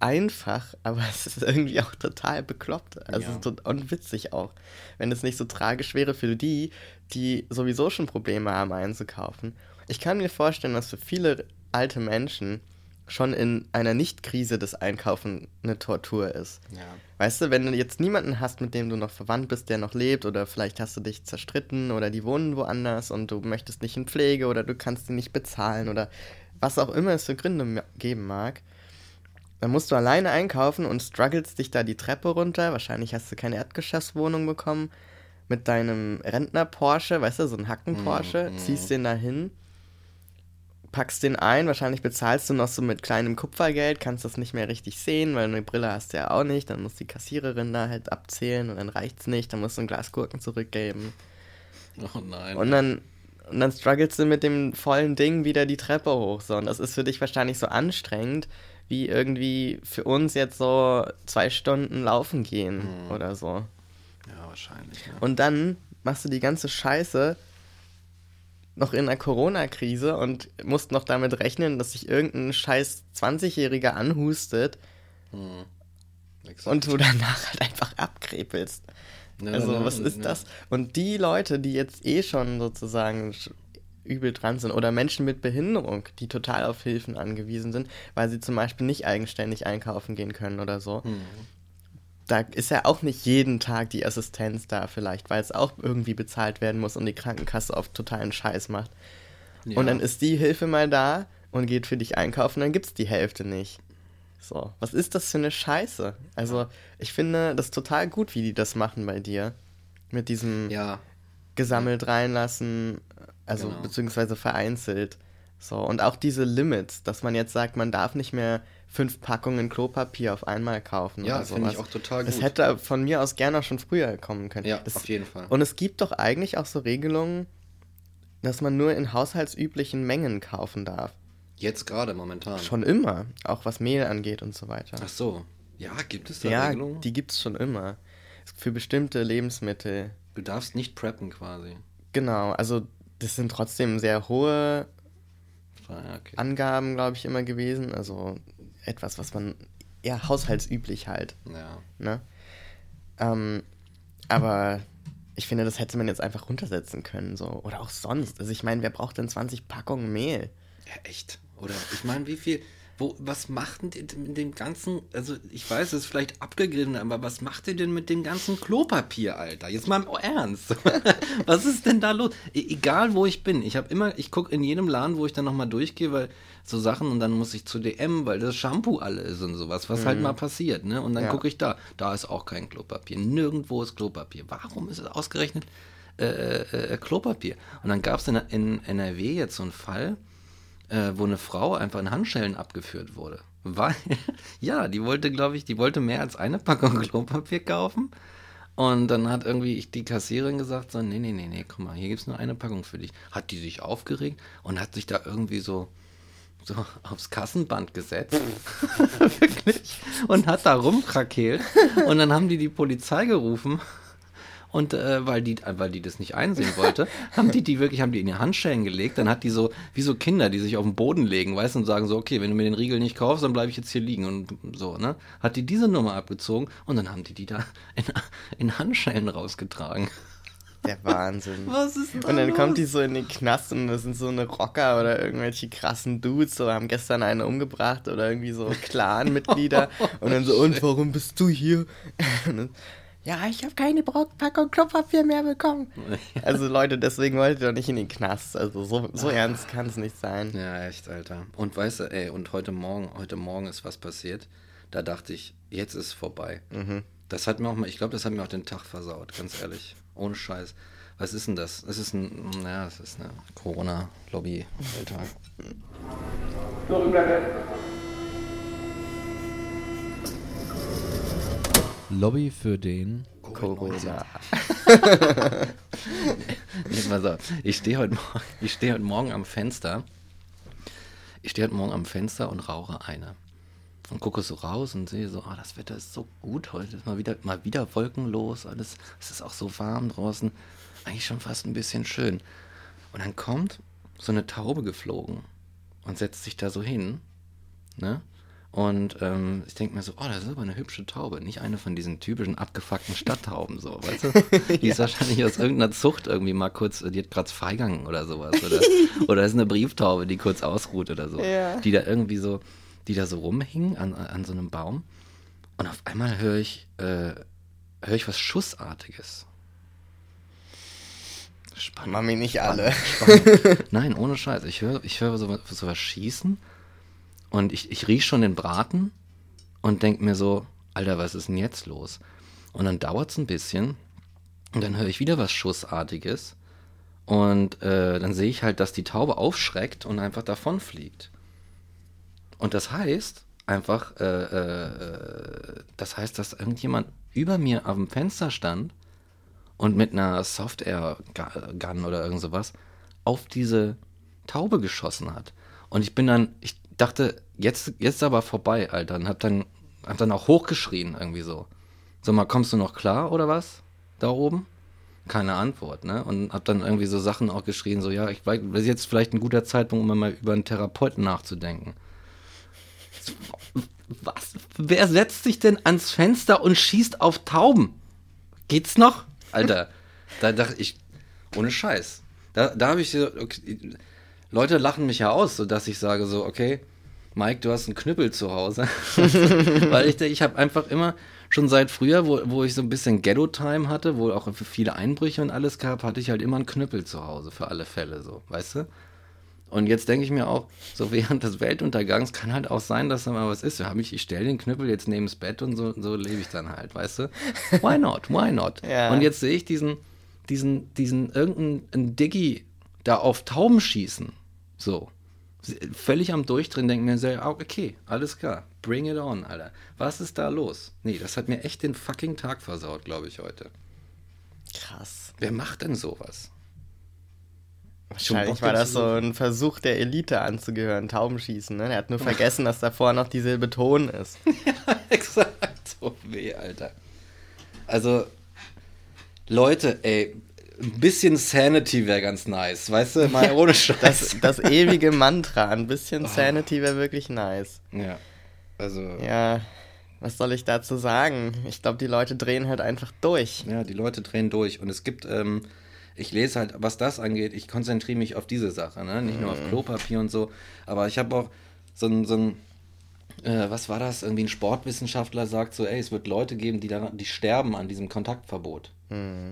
einfach, aber [laughs] es ist irgendwie auch total bekloppt. Also Ja. es ist tot- und witzig auch. Wenn es nicht so tragisch wäre für die, die sowieso schon Probleme haben einzukaufen. Ich kann mir vorstellen, dass für viele alte Menschen schon in einer Nicht-Krise das Einkaufen eine Tortur ist. Ja. Weißt du, wenn du jetzt niemanden hast, mit dem du noch verwandt bist, der noch lebt, oder vielleicht hast du dich zerstritten oder die wohnen woanders und du möchtest nicht in Pflege oder du kannst sie nicht bezahlen oder was auch immer es für Gründe geben mag, dann musst du alleine einkaufen und strugglest dich da die Treppe runter. Wahrscheinlich hast du keine Erdgeschosswohnung bekommen mit deinem Rentner-Porsche, weißt du, so ein Hacken-Porsche, Mhm. ziehst den da hin, packst den ein, wahrscheinlich bezahlst du noch so mit kleinem Kupfergeld, kannst das nicht mehr richtig sehen, weil eine Brille hast du ja auch nicht, dann muss die Kassiererin da halt abzählen und dann reicht's nicht, dann musst du ein Glas Gurken zurückgeben. Oh nein. Und dann, und dann strugglest du mit dem vollen Ding wieder die Treppe hoch. So. Und das ist für dich wahrscheinlich so anstrengend, wie irgendwie für uns jetzt so zwei Stunden laufen gehen Mhm. oder so. ja, wahrscheinlich. Ne? Und dann machst du die ganze Scheiße noch in der Corona-Krise und musst noch damit rechnen, dass sich irgendein scheiß 20-Jähriger anhustet Hm. Und du danach halt einfach abkrepelst. Ja, Also, ja, was ist ja. das? Und die Leute, die jetzt eh schon sozusagen übel dran sind, oder Menschen mit Behinderung, die total auf Hilfen angewiesen sind, weil sie zum Beispiel nicht eigenständig einkaufen gehen können oder so, Hm. Da ist ja auch nicht jeden Tag die Assistenz da vielleicht, weil es auch irgendwie bezahlt werden muss und die Krankenkasse oft totalen Scheiß macht. Ja. Und dann ist die Hilfe mal da und geht für dich einkaufen, dann gibt's die Hälfte nicht. So, was ist das für eine Scheiße? Also, ich finde das total gut, wie die das machen bei dir. Mit diesem Ja, gesammelt reinlassen, also Genau. beziehungsweise vereinzelt. So, und auch diese Limits, dass man jetzt sagt, man darf nicht mehr fünf Packungen Klopapier auf einmal kaufen. Ja, oder finde ich auch total Das gut. hätte von mir aus gerne auch schon früher kommen können. ja, das, auf jeden Fall. Und es gibt doch eigentlich auch so Regelungen, dass man nur in haushaltsüblichen Mengen kaufen darf. Jetzt gerade momentan. Schon immer, auch was Mehl angeht und so weiter. Ach so. Ja, gibt es da ja, Regelungen? die gibt's schon immer. Für bestimmte Lebensmittel. Du darfst nicht preppen quasi. Genau, also das sind trotzdem sehr hohe Ah, ja, okay. Angaben, glaube ich, immer gewesen. Also etwas, was man eher haushaltsüblich halt. Ja. Ne? Ähm, aber ich finde, das hätte man jetzt einfach runtersetzen können. So. Oder auch sonst. Also ich meine, wer braucht denn 20 Packungen Mehl? Ja, echt. Oder ich meine, wie viel. Wo, was macht denn mit dem ganzen, also ich weiß, es ist vielleicht abgegriffen, aber was macht ihr denn mit dem ganzen Klopapier, Alter? Jetzt mal im Ernst. [laughs] was ist denn da los? E egal wo ich bin, ich habe immer, ich gucke in jedem Laden, wo ich dann nochmal durchgehe, weil so Sachen und dann muss ich zu DM, weil das Shampoo alle ist und sowas, was halt mal passiert, ne? Und dann Ja. gucke ich da, da ist auch kein Klopapier, nirgendwo ist Klopapier. Warum ist es ausgerechnet äh, äh, äh, Klopapier? Und dann gab es in, in NRW jetzt so einen Fall, äh, wo eine Frau einfach in Handschellen abgeführt wurde. Weil, [laughs] ja, die wollte, glaube ich, die wollte mehr als eine Packung [laughs] Klopapier kaufen. Und dann hat irgendwie die Kassiererin gesagt, so, nee, nee, nee, nee, guck mal, hier gibt es nur eine Packung für dich. Hat die sich aufgeregt und hat sich da irgendwie so, so [laughs] aufs Kassenband gesetzt. Wirklich. Und hat da rumkrakeelt. Und dann haben die die Polizei gerufen. Und äh, weil, die, äh, weil die das nicht einsehen wollte, [laughs] haben die die wirklich, haben die in die Handschellen gelegt. Dann hat die so, wie so Kinder, die sich auf den Boden legen, weißt du, und sagen so, okay, wenn du mir den Riegel nicht kaufst, dann bleibe ich jetzt hier liegen. Und so, ne? Hat die diese Nummer abgezogen und dann haben die die da in, in Handschellen rausgetragen. Der Wahnsinn. [laughs] Was ist da Und dann los? kommt die so in den Knast und das sind so eine Rocker oder irgendwelche krassen Dudes, so haben gestern einen umgebracht oder irgendwie so [laughs] Clan-Mitglieder. und dann so, und warum bist du hier? Ja, ich habe keine Packung Klopapier mehr bekommen. [laughs] Also Leute, deswegen wollt ihr doch nicht in den Knast. Also so, so ernst kann es nicht sein. Ja, echt, Alter. Und weißt du, ey, und heute Morgen, heute Morgen ist was passiert. Da dachte ich, jetzt ist es vorbei. Das hat mir auch mal, ich glaube, das hat mir auch den Tag versaut, ganz ehrlich. Ohne Scheiß. Was ist denn das? Es ist ein, naja, es ist eine Corona-Lobby-Alltag. Lobby für den Corona. [laughs] Pass auf. Ich stehe heute, Morgen- ich stehe heute Morgen am Fenster. Ich stehe heute Morgen am Fenster und rauche eine. Und gucke so raus und sehe so, ah, das Wetter ist so gut heute. Ist mal wieder, mal wieder wolkenlos. Alles, es ist auch so warm draußen. Eigentlich schon fast ein bisschen schön. Und dann kommt so eine Taube geflogen und setzt sich da so hin. Ne? Und ähm, ich denke mir so, oh, das ist aber eine hübsche Taube. Nicht eine von diesen typischen abgefuckten Stadttauben, so, weißt du? [laughs] Die ist wahrscheinlich aus irgendeiner Zucht irgendwie mal kurz, die hat gerade Freigang oder sowas. Oder, oder ist eine Brieftaube, die kurz ausruht oder so. Ja. Die da irgendwie so, die da so rumhing an, an so einem Baum. Und auf einmal höre ich, äh, höre ich was Schussartiges. Spannend. Mami, nicht alle. Spannend. [laughs] Nein, ohne Scheiß. Ich höre ich höre sowas, sowas schießen und ich, ich rieche schon den Braten und denke mir so, Alter, was ist denn jetzt los? Und dann dauert es ein bisschen und dann höre ich wieder was Schussartiges und äh, dann sehe ich halt, dass die Taube aufschreckt und einfach davonfliegt. Und das heißt einfach, äh, äh, das heißt, dass irgendjemand über mir dem Fenster stand und mit einer Soft-Air-Gun oder irgend sowas auf diese Taube geschossen hat. Und ich bin dann, ich dachte, jetzt, jetzt aber vorbei, Alter. Und hab dann, hab dann auch hochgeschrien, irgendwie so. So mal, kommst du noch klar oder was? Da oben? Keine Antwort, ne? Und hab dann irgendwie so Sachen auch geschrien, so, ja, ich weiß, das ist jetzt vielleicht ein guter Zeitpunkt, um mal über einen Therapeuten nachzudenken. Was? Wer setzt sich denn ans Fenster und schießt auf Tauben? Geht's noch? Alter, [laughs] da dachte ich, ohne Scheiß. Da, da habe ich so, okay, Leute lachen mich ja aus, sodass ich sage so, okay, Mike, du hast einen Knüppel zu Hause. [laughs] Weil ich, ich habe einfach immer, schon seit früher, wo, wo ich so ein bisschen Ghetto-Time hatte, wo auch für viele Einbrüche und alles gab, hatte ich halt immer einen Knüppel zu Hause für alle Fälle, so, weißt du? Und jetzt denke ich mir auch, so während des Weltuntergangs kann halt auch sein, dass da mal was ist. Ich, ich stelle den Knüppel jetzt neben das Bett und so, so lebe ich dann halt, weißt du? Why not? Why not? [laughs] Ja. Und jetzt sehe ich diesen, diesen, diesen irgendeinen Diggi da auf Tauben schießen. So. Völlig am Durchdrehen, denke mir so, ah, okay, alles klar. Bring it on, Alter. Was ist da los? Nee, das hat mir echt den fucking Tag versaut, glaube ich, heute. Krass. Wer macht denn sowas? Wahrscheinlich war das so ein Versuch der Elite anzugehören, Taubenschießen. Ne? Er hat nur vergessen, dass davor noch die Silbe Ton ist. [laughs] Exakt. So weh, Alter. Also, Leute, ey, ein bisschen Sanity wäre ganz nice. Weißt du, mal ohne [laughs] Scheiß. Das, das ewige Mantra, ein bisschen Sanity wäre wirklich nice. ja. Also, ja. Ja, was soll ich dazu sagen? Ich glaube, die Leute drehen halt einfach durch. die Leute drehen durch. Und es gibt, ähm, ich lese halt, was das angeht, ich konzentriere mich auf diese Sache, ne? Nicht nur auf Klopapier und so. Aber ich habe auch so ein, so ein äh, was war das? Irgendwie ein Sportwissenschaftler sagt so, ey, es wird Leute geben, die, daran, die sterben an diesem Kontaktverbot.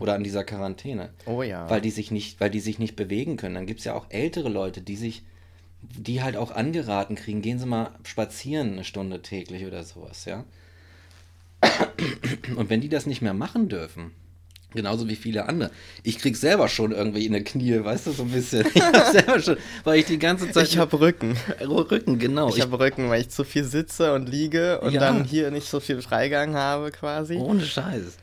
Oder an dieser Quarantäne. Oh ja. Weil die sich nicht, weil die sich nicht bewegen können. Dann gibt es ja auch ältere Leute, die sich, die halt auch angeraten kriegen, gehen Sie mal spazieren eine Stunde täglich oder sowas, ja. Und wenn die das nicht mehr machen dürfen, genauso wie viele andere, ich krieg selber schon irgendwie in die Knie, weißt du, so ein bisschen. [laughs] Ich hab selber schon, weil ich die ganze Zeit. Ich habe Rücken. Rücken, genau. Ich habe Rücken, weil ich zu viel sitze und liege und Ja. dann hier nicht so viel Freigang habe quasi. ohne Scheiß.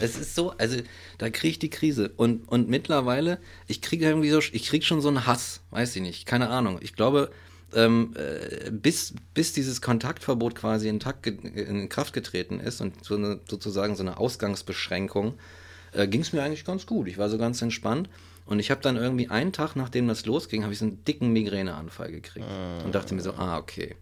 Es ist so, also da kriege ich die Krise. Und, und mittlerweile, ich kriege irgendwie so, ich kriege schon so einen Hass, weiß ich nicht, keine Ahnung. Ich glaube, ähm, äh, bis, bis dieses Kontaktverbot quasi in, Takt in Kraft getreten ist und so eine, sozusagen so eine Ausgangsbeschränkung, äh, ging es mir eigentlich ganz gut. Ich war so ganz entspannt. Und ich habe dann irgendwie einen Tag, nachdem das losging, habe ich so einen dicken Migräneanfall gekriegt. Und dachte mir so, ah, okay.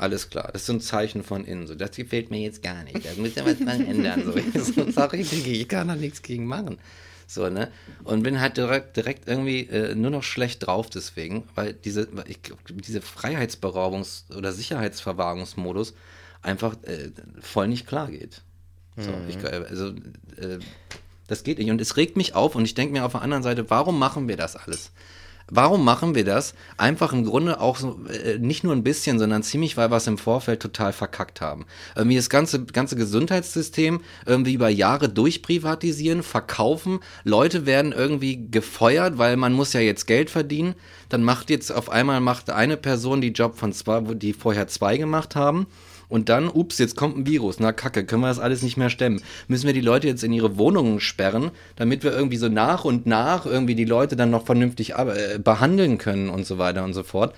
Alles klar, das ist so ein Zeichen von innen. So, das gefällt mir jetzt gar nicht. Da muss ja was dran ändern. So, sorry, Diggi, ich kann da nichts gegen machen. So, ne? Und bin halt direkt, direkt irgendwie äh, nur noch schlecht drauf deswegen, weil diese, weil ich, diese Freiheitsberaubungs- oder Sicherheitsverwahrungsmodus einfach äh, voll nicht klar geht. So, ich, äh, also, äh, das geht nicht. Und es regt mich auf und ich denke mir auf der anderen Seite, warum machen wir das alles? Warum machen wir das? Einfach im Grunde auch so, äh, nicht nur ein bisschen, sondern ziemlich, weil wir es im Vorfeld total verkackt haben. Irgendwie das ganze, ganze Gesundheitssystem irgendwie über Jahre durchprivatisieren, verkaufen. Leute werden irgendwie gefeuert, weil man muss ja jetzt Geld verdienen. Dann macht jetzt auf einmal macht eine Person die Job von zwei, die vorher zwei gemacht haben. Und dann, ups, jetzt kommt ein Virus. Na kacke, können wir das alles nicht mehr stemmen. Müssen wir die Leute jetzt in ihre Wohnungen sperren, damit wir irgendwie so nach und nach irgendwie die Leute dann noch vernünftig äh, behandeln können und so weiter und so fort.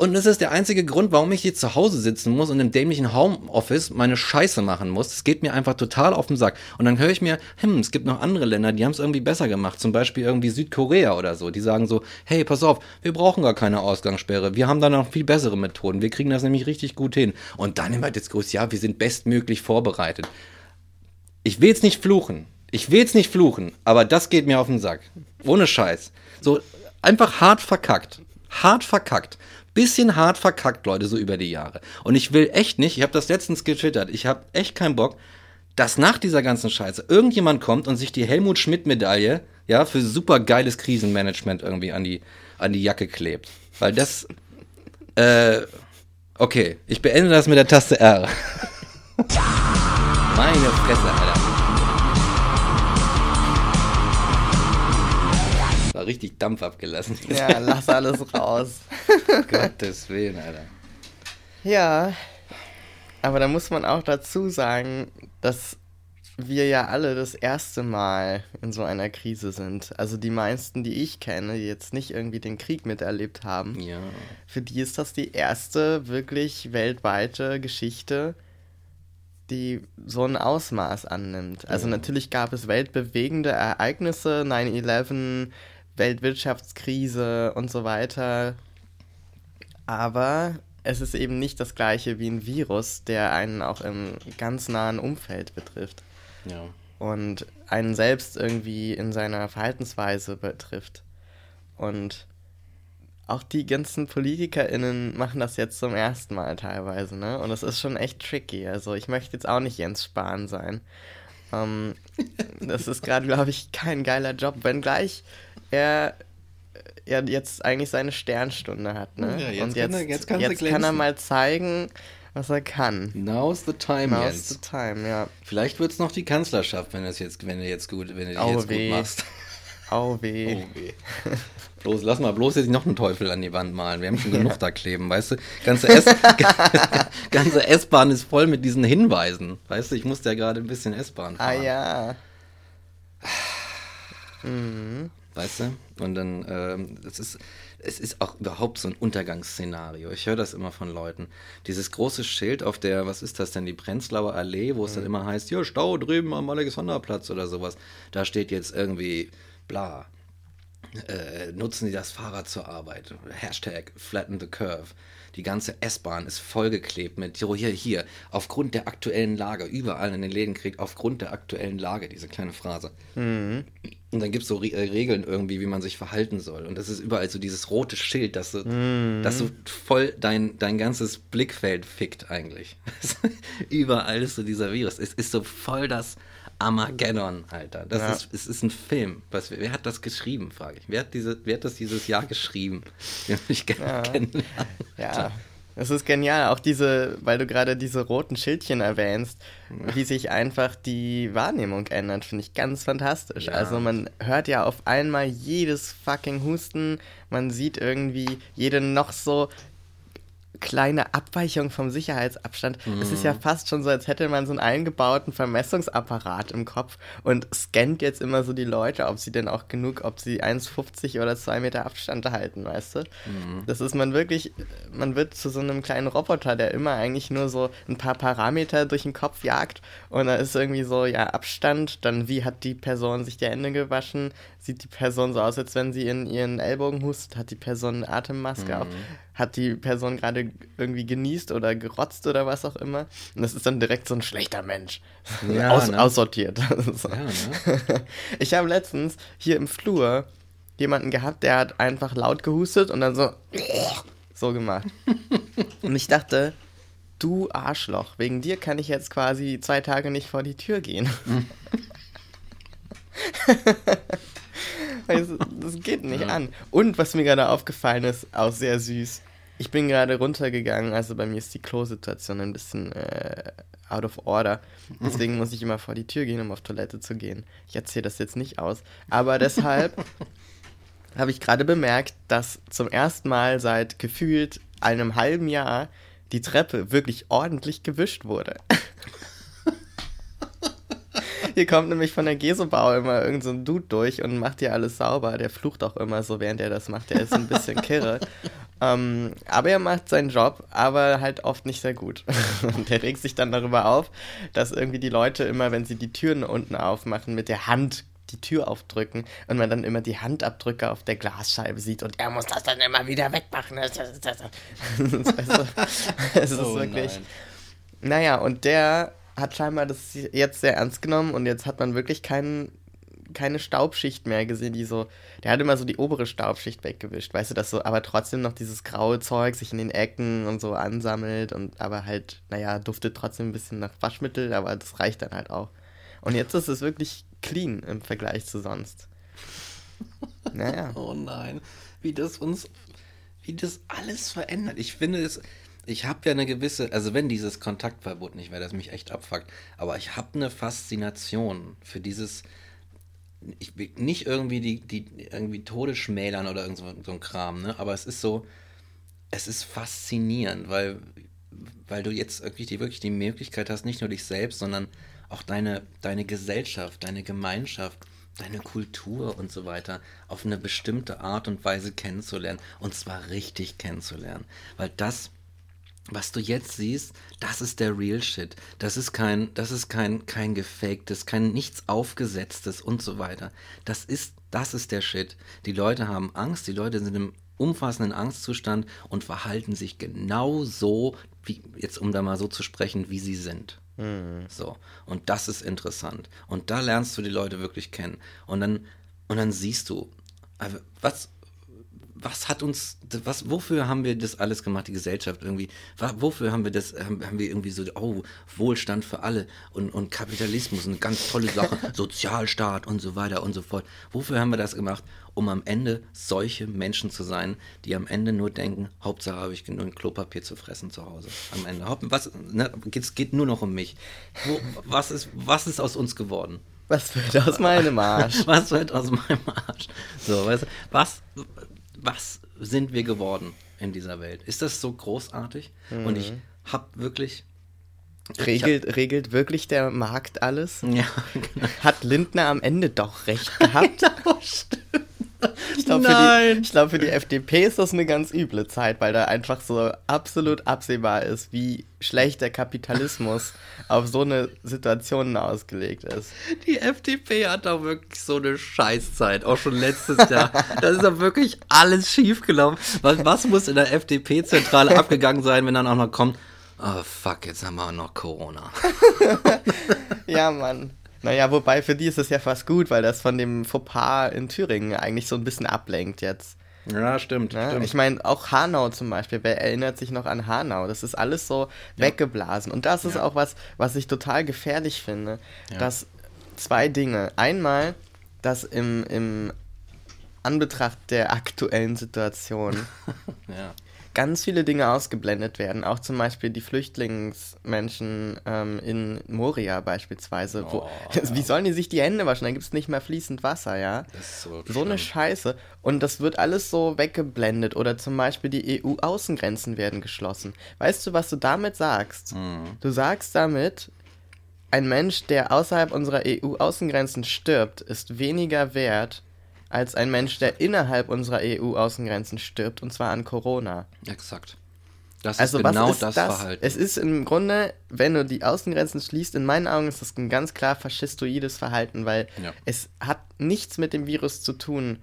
Und das ist der einzige Grund, warum ich jetzt zu Hause sitzen muss und im dämlichen Homeoffice meine Scheiße machen muss. Es geht mir einfach total auf den Sack. Und dann höre ich mir, hm, es gibt noch andere Länder, die haben es irgendwie besser gemacht. Zum Beispiel irgendwie Südkorea oder so. Die sagen so, hey, pass auf, wir brauchen gar keine Ausgangssperre. Wir haben da noch viel bessere Methoden. Wir kriegen das nämlich richtig gut hin. Und dann immer das große, ja, wir sind bestmöglich vorbereitet. Ich will jetzt nicht fluchen. Ich will jetzt nicht fluchen, aber das geht mir auf den Sack. Ohne Scheiß. So einfach hart verkackt. Hart verkackt. Bisschen hart verkackt, Leute, so über die Jahre. Und ich will echt nicht, ich habe das letztens getwittert, ich habe echt keinen Bock, dass nach dieser ganzen Scheiße irgendjemand kommt und sich die Helmut Schmidt-Medaille, ja, für super geiles Krisenmanagement irgendwie an die, an die Jacke klebt. Weil das, äh, okay, ich beende das mit der Taste R. [laughs] Meine Fresse, Alter. Richtig Dampf abgelassen. ja, [laughs] lass alles raus. [laughs] Gottes Willen, Alter. Ja, aber da muss man auch dazu sagen, dass wir ja alle das erste Mal in so einer Krise sind. Also die meisten, die ich kenne, die jetzt nicht irgendwie den Krieg miterlebt haben, Ja. für die ist das die erste wirklich weltweite Geschichte, die so ein Ausmaß annimmt. Also Ja. natürlich gab es weltbewegende Ereignisse, 9-11, Weltwirtschaftskrise und so weiter. Aber es ist eben nicht das gleiche wie ein Virus, der einen auch im ganz nahen Umfeld betrifft Ja. und einen selbst irgendwie in seiner Verhaltensweise betrifft. Und auch die ganzen PolitikerInnen machen das jetzt zum ersten Mal teilweise, ne? Und das ist schon echt tricky. Also ich möchte jetzt auch nicht Jens Spahn sein. Ähm, das ist gerade, glaube ich, kein geiler Job, wenngleich er, er jetzt eigentlich seine Sternstunde hat, ne? Ja, jetzt Und kann jetzt, er- jetzt kann jetzt kann er mal zeigen, was er kann. Now's the time, Now's Jens. the time, ja. Vielleicht wird es noch die Kanzlerschaft, wenn, das jetzt, wenn du jetzt gut, wenn du die Au jetzt weh. gut machst. Au weh. Oh weh. bloß, lass mal bloß jetzt noch einen Teufel an die Wand malen. Wir haben schon genug [laughs] da kleben, weißt du? Ganze S- [laughs] ganze S-Bahn ist voll mit diesen Hinweisen. Weißt du, ich musste ja gerade ein bisschen S-Bahn Ah fahren. ja. Weißt du? Und dann, ähm, das ist, es ist auch überhaupt so ein Untergangsszenario. Ich höre das immer von Leuten. Dieses große Schild auf der, was ist das denn, die Prenzlauer Allee, wo es dann immer heißt, ja, Stau drüben am Alexanderplatz oder sowas. Da steht jetzt irgendwie, bla, äh, nutzen Sie das Fahrrad zur Arbeit. Hashtag flatten the curve. Die ganze S-Bahn ist vollgeklebt mit, so hier, hier, aufgrund der aktuellen Lage, überall in den Läden kriegt, aufgrund der aktuellen Lage, diese kleine Phrase. Und dann gibt es so Re äh, Regeln irgendwie, wie man sich verhalten soll. Und das ist überall so dieses rote Schild, das so, das so voll dein, dein ganzes Blickfeld fickt eigentlich. [laughs] überall ist so dieser Virus. Es ist so voll das Armageddon, Alter. Das Ja. ist, es ist ein Film. Was, wer hat das geschrieben, frage ich. Wer hat, diese, wer hat das dieses Jahr geschrieben? [laughs] Ich will mich gerne Ja. Ja, es ist genial. Auch diese, weil du gerade diese roten Schildchen erwähnst, wie sich einfach die Wahrnehmung ändert, finde ich ganz fantastisch. Ja. Also man hört ja auf einmal jedes fucking Husten, man sieht irgendwie jede noch so kleine Abweichung vom Sicherheitsabstand. Es ist ja Mhm. fast schon so, als hätte man so einen eingebauten Vermessungsapparat im Kopf und scannt jetzt immer so die Leute, ob sie denn auch genug, ob sie 1,50 oder 2 Meter Abstand halten, weißt du? Mhm. Das ist man wirklich, man wird zu so einem kleinen Roboter, der immer eigentlich nur so ein paar Parameter durch den Kopf jagt und da ist irgendwie so, ja, Abstand, dann wie hat die Person sich die Hände gewaschen, sieht die Person so aus, als wenn sie in ihren Ellbogen hustet, hat die Person eine Atemmaske auf, hat die Person gerade irgendwie genießt oder gerotzt oder was auch immer und das ist dann direkt so ein schlechter Mensch, [laughs] Ja, Aus, ne? aussortiert. [laughs] So. Ja, ne? [laughs] Ich habe letztens hier im Flur jemanden gehabt, der hat einfach laut gehustet und dann so so gemacht. Und ich dachte, du Arschloch, wegen dir kann ich jetzt quasi zwei Tage nicht vor die Tür gehen. Das, das geht nicht an. Und was mir gerade aufgefallen ist, auch sehr süß. Ich bin gerade runtergegangen, also bei mir ist die Klosituation ein bisschen äh, out of order. Deswegen muss ich immer vor die Tür gehen, um auf Toilette zu gehen. Ich erzähle das jetzt nicht aus. Aber deshalb [laughs] habe ich gerade bemerkt, dass zum ersten Mal seit gefühlt einem halben Jahr die Treppe wirklich ordentlich gewischt wurde. Hier kommt nämlich von der Gesobau immer irgend so ein Dude durch und macht hier alles sauber. Der flucht auch immer so, während er das macht. Der ist ein bisschen kirre. [laughs] ähm, aber er macht seinen Job, aber halt oft nicht sehr gut. [laughs] und der regt sich dann darüber auf, dass irgendwie die Leute immer, wenn sie die Türen unten aufmachen, mit der Hand die Tür aufdrücken und man dann immer die Handabdrücke auf der Glasscheibe sieht und er muss das dann immer wieder wegmachen. [laughs] Weißt du, es ist Oh wirklich. nein. Naja, und der hat scheinbar das jetzt sehr ernst genommen und jetzt hat man wirklich keinen keine Staubschicht mehr gesehen, die so, der hat immer so die obere Staubschicht weggewischt, weißt du, dass so, aber trotzdem noch dieses graue Zeug sich in den Ecken und so ansammelt und aber halt, naja, duftet trotzdem ein bisschen nach Waschmittel, aber das reicht dann halt auch. Und jetzt ist es wirklich clean im Vergleich zu sonst. Naja. [laughs] Oh nein, wie das uns, wie das alles verändert. Ich finde es, ich habe ja eine gewisse, also wenn dieses Kontaktverbot nicht wäre, das mich echt abfuckt, aber ich habe eine Faszination für dieses, ich nicht irgendwie die, die irgendwie Tode schmälern oder irgend so, so ein Kram, ne? Aber es ist so, es ist faszinierend, weil, weil du jetzt wirklich die, wirklich die Möglichkeit hast, nicht nur dich selbst, sondern auch deine, deine Gesellschaft, deine Gemeinschaft, deine Kultur und so weiter auf eine bestimmte Art und Weise kennenzulernen. Und zwar richtig kennenzulernen. Weil das, was du jetzt siehst, das ist der Real Shit. Das ist kein, das ist kein, kein gefaktes, kein nichts aufgesetztes und so weiter. Das ist, das ist der Shit. Die Leute haben Angst, die Leute sind im umfassenden Angstzustand und verhalten sich genau so, wie, jetzt um da mal so zu sprechen, wie sie sind. So. Und das ist interessant. Und da lernst du die Leute wirklich kennen. Und dann, und dann siehst du, also was, was hat uns, was, wofür haben wir das alles gemacht, die Gesellschaft irgendwie? Wofür haben wir das, haben, haben wir irgendwie so, oh, Wohlstand für alle und, und Kapitalismus, eine ganz tolle Sache, [laughs] Sozialstaat und so weiter und so fort. Wofür haben wir das gemacht? Um am Ende solche Menschen zu sein, die am Ende nur denken, Hauptsache habe ich genug Klopapier zu fressen zu Hause. Am Ende. Was, ne, es geht nur noch um mich. Wo, was, ist, was ist aus uns geworden? Was wird aus meinem Arsch? [laughs] Was wird aus meinem Arsch? So, weißt du, was, was sind wir geworden in dieser Welt? Ist das so großartig? Und ich Mhm. hab wirklich. Regelt, regelt wirklich der Markt alles? Ja, [laughs] genau. Hat Lindner am Ende doch recht gehabt? [laughs] Ich glaube, für, glaub, für die FDP ist das eine ganz üble Zeit, weil da einfach so absolut absehbar ist, wie schlecht der Kapitalismus [laughs] auf so eine Situation ausgelegt ist. Die FDP hat doch wirklich so eine Scheißzeit, auch schon letztes Jahr. Da ist doch wirklich alles schiefgelaufen. Was, was muss in der FDP-Zentrale abgegangen sein, wenn dann auch noch kommt, oh fuck, jetzt haben wir auch noch Corona. [laughs] Ja, Mann. Naja, wobei für die ist es ja fast gut, weil das von dem Fauxpas in Thüringen eigentlich so ein bisschen ablenkt jetzt. Ja, stimmt. Ne? stimmt. Ich meine, auch Hanau zum Beispiel, wer erinnert sich noch an Hanau? Das ist alles so weggeblasen. Und das ist Ja. auch was, was ich total gefährlich finde. Ja. Dass zwei Dinge. Einmal, dass im, im Anbetracht der aktuellen Situation [laughs] ja. Ganz viele Dinge ausgeblendet werden. Auch zum Beispiel die Flüchtlingsmenschen ähm, in Moria beispielsweise. Wo, Oh, [laughs] Wie sollen die sich die Hände waschen? Da gibt es nicht mehr fließend Wasser, ja? Das ist so, So eine. Scheiße. Und das wird alles so weggeblendet. Oder zum Beispiel die EU-Außengrenzen werden geschlossen. Weißt du, was du damit sagst? Mhm. Du sagst damit, ein Mensch, der außerhalb unserer EU-Außengrenzen stirbt, ist weniger wert als ein Mensch, der innerhalb unserer EU-Außengrenzen stirbt, und zwar an Corona. Exakt. Das Also ist genau ist das, das? Verhalten. Es ist im Grunde, wenn du die Außengrenzen schließt, in meinen Augen ist das ein ganz klar faschistoides Verhalten, weil Ja. es hat nichts mit dem Virus zu tun.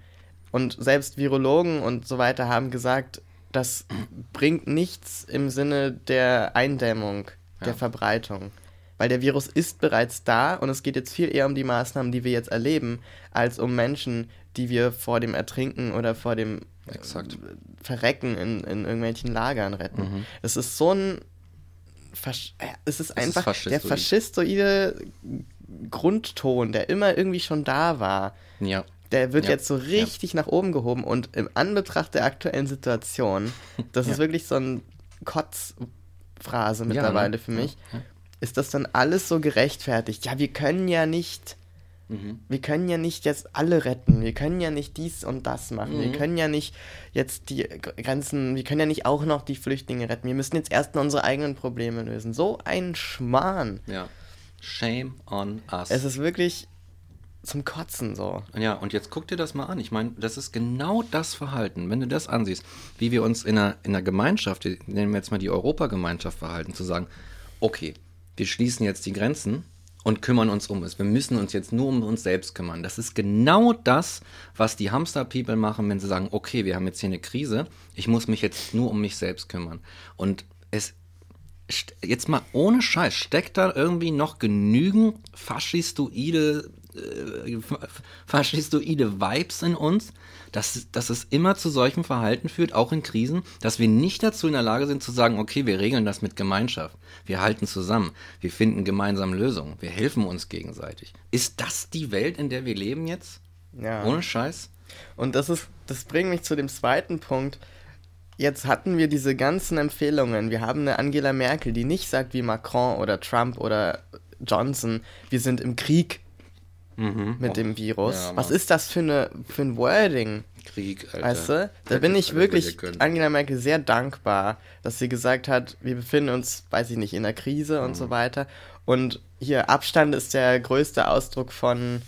Und selbst Virologen und so weiter haben gesagt, das bringt nichts im Sinne der Eindämmung, der Ja. Verbreitung. Weil der Virus ist bereits da und es geht jetzt viel eher um die Maßnahmen, die wir jetzt erleben, als um Menschen, die wir vor dem Ertrinken oder vor dem Exakt. Verrecken in, in irgendwelchen Lagern retten. Mhm. Es ist so ein. Fasch äh, es ist ist einfach der faschistoid. faschistoide Grundton, der immer irgendwie schon da war. ja. Der wird Ja, jetzt so richtig nach oben gehoben und im Anbetracht der aktuellen Situation, [laughs] das ist Ja. wirklich so ein Kotzphrase Ja, mittlerweile ne? für mich, Ja, ja. ist das dann alles so gerechtfertigt. Ja, wir können ja nicht Mhm. wir können ja nicht jetzt alle retten. Wir können ja nicht dies und das machen. Wir Mhm. können ja nicht jetzt die Grenzen, wir können ja nicht auch noch die Flüchtlinge retten. Wir müssen jetzt erstmal unsere eigenen Probleme lösen. So ein Schmarrn. ja. Shame on us. Es ist wirklich zum Kotzen so. Ja, und jetzt guck dir das mal an. Ich meine, das ist genau das Verhalten, wenn du das ansiehst, wie wir uns in einer, in einer Gemeinschaft, nehmen wir jetzt mal die Europagemeinschaft verhalten, zu sagen, okay, wir schließen jetzt die Grenzen und kümmern uns um es. Wir müssen uns jetzt nur um uns selbst kümmern. Das ist genau das, was die Hamster-People machen, wenn sie sagen, okay, wir haben jetzt hier eine Krise, ich muss mich jetzt nur um mich selbst kümmern. Und es jetzt mal ohne Scheiß, steckt da irgendwie noch genügend faschistoide, äh, fa- faschistoide Vibes in uns, dass, dass es immer zu solchem Verhalten führt, auch in Krisen, dass wir nicht dazu in der Lage sind zu sagen, okay, wir regeln das mit Gemeinschaft, wir halten zusammen, wir finden gemeinsam Lösungen, wir helfen uns gegenseitig. Ist das die Welt, in der wir leben jetzt? Ja. Ohne Scheiß? Und das ist, das bringt mich zu dem zweiten Punkt. Jetzt hatten wir diese ganzen Empfehlungen. Wir haben eine Angela Merkel, die nicht sagt wie Macron oder Trump oder Johnson, wir sind im Krieg mit dem Virus. ja, Was ist das für, eine, für ein Wording? Krieg, Alter. Weißt du? Da bin ich wirklich. Angela Merkel sehr dankbar, dass sie gesagt hat, wir befinden uns, weiß ich nicht, in der Krise und Mhm. so weiter. Und hier, Abstand ist der größte Ausdruck von,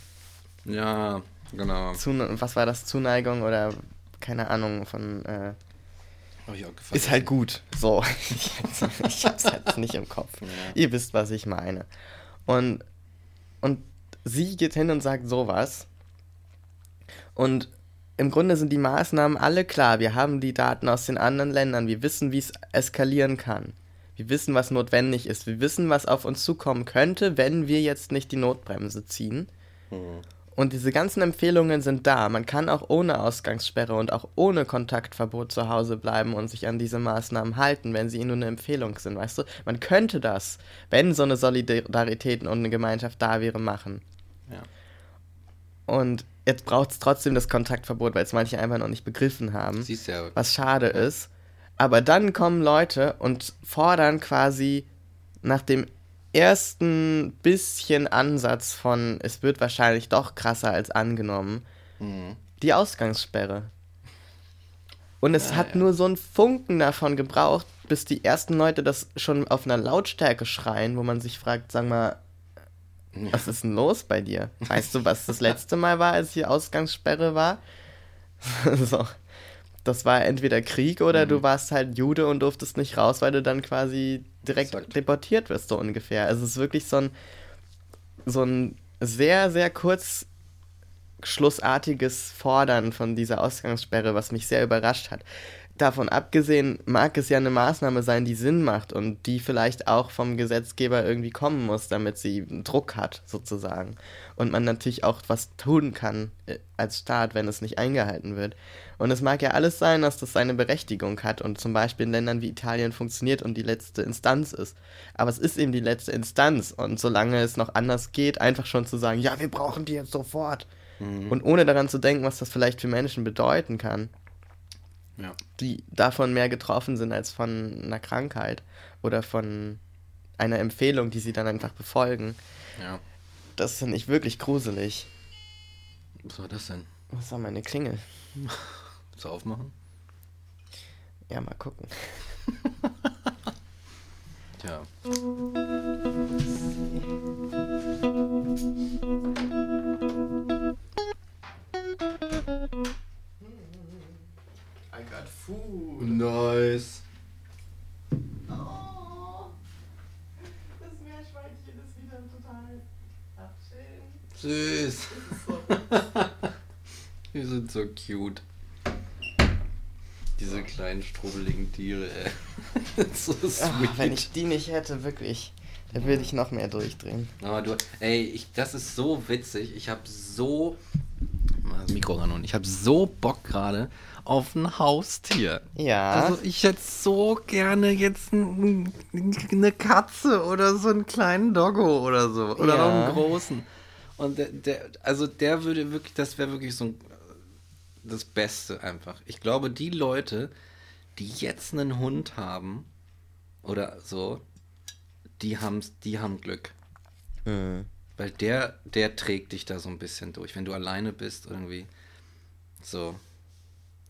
Ja, genau. Zune was war das, Zuneigung oder keine Ahnung, von, äh, ist halt gut. So, [laughs] ich hab's halt nicht im Kopf. Ihr wisst, was ich meine. Und, und sie geht hin und sagt sowas. Und im Grunde sind die Maßnahmen alle klar. Wir haben die Daten aus den anderen Ländern. Wir wissen, wie es eskalieren kann. Wir wissen, was notwendig ist. Wir wissen, was auf uns zukommen könnte, wenn wir jetzt nicht die Notbremse ziehen. Und diese ganzen Empfehlungen sind da. Man kann auch ohne Ausgangssperre und auch ohne Kontaktverbot zu Hause bleiben und sich an diese Maßnahmen halten, wenn sie nur eine Empfehlung sind, weißt du? Man könnte das, wenn so eine Solidarität und eine Gemeinschaft da wäre, machen. Ja. Und jetzt braucht es trotzdem das Kontaktverbot, weil es manche einfach noch nicht begriffen haben. Siehst ja. was schade ist. Aber dann kommen Leute und fordern quasi nach dem ersten bisschen Ansatz von, es wird wahrscheinlich doch krasser als angenommen, Mhm. die Ausgangssperre. Und es Ah, hat ja. nur so einen Funken davon gebraucht, bis die ersten Leute das schon auf einer Lautstärke schreien, wo man sich fragt, sag mal, [laughs] was ist denn los bei dir? Weißt du, was das letzte Mal war, als hier Ausgangssperre war? [laughs] so. Das war entweder Krieg oder Mhm. du warst halt Jude und durftest nicht raus, weil du dann quasi direkt Exakt. deportiert wirst, so ungefähr. Also es ist wirklich so ein, so ein sehr, sehr kurz schlussartiges Fordern von dieser Ausgangssperre, was mich sehr überrascht hat. Davon abgesehen mag es ja eine Maßnahme sein, die Sinn macht und die vielleicht auch vom Gesetzgeber irgendwie kommen muss, damit sie Druck hat, sozusagen. Und man natürlich auch was tun kann äh, als Staat, wenn es nicht eingehalten wird. Und es mag ja alles sein, dass das seine Berechtigung hat und zum Beispiel in Ländern wie Italien funktioniert und die letzte Instanz ist. Aber es ist eben die letzte Instanz und solange es noch anders geht, einfach schon zu sagen, ja, wir brauchen die jetzt sofort. Mhm. Und ohne daran zu denken, was das vielleicht für Menschen bedeuten kann, Ja. die davon mehr getroffen sind als von einer Krankheit oder von einer Empfehlung, die sie dann einfach befolgen. ja. Das finde ich wirklich gruselig. Was war das denn? Was war meine Klingel? [laughs] Willst du aufmachen? Ja, mal gucken. [laughs] Tja. Nice. Oh, das Meerschweinchen ist wieder total abschön. Süß. [laughs] Die sind so cute. Diese kleinen strubbeligen Tiere, ey. [laughs] so sweet. Ah, wenn ich die nicht hätte, wirklich, dann würde ich noch mehr durchdrehen. Aber du, ey, ich, das ist so witzig. Ich habe so. Das Mikro ran und ich habe so Bock gerade auf ein Haustier. Ja. Also ich hätte so gerne jetzt ein, eine Katze oder so einen kleinen Doggo oder so. Oder noch Ja. einen großen. Und der, der also der würde wirklich, das wäre wirklich so ein, das Beste einfach. Ich glaube, die Leute, die jetzt einen Hund haben oder so, die haben, die haben Glück. Mhm. Weil der, der trägt dich da so ein bisschen durch. Wenn du alleine bist, irgendwie. So.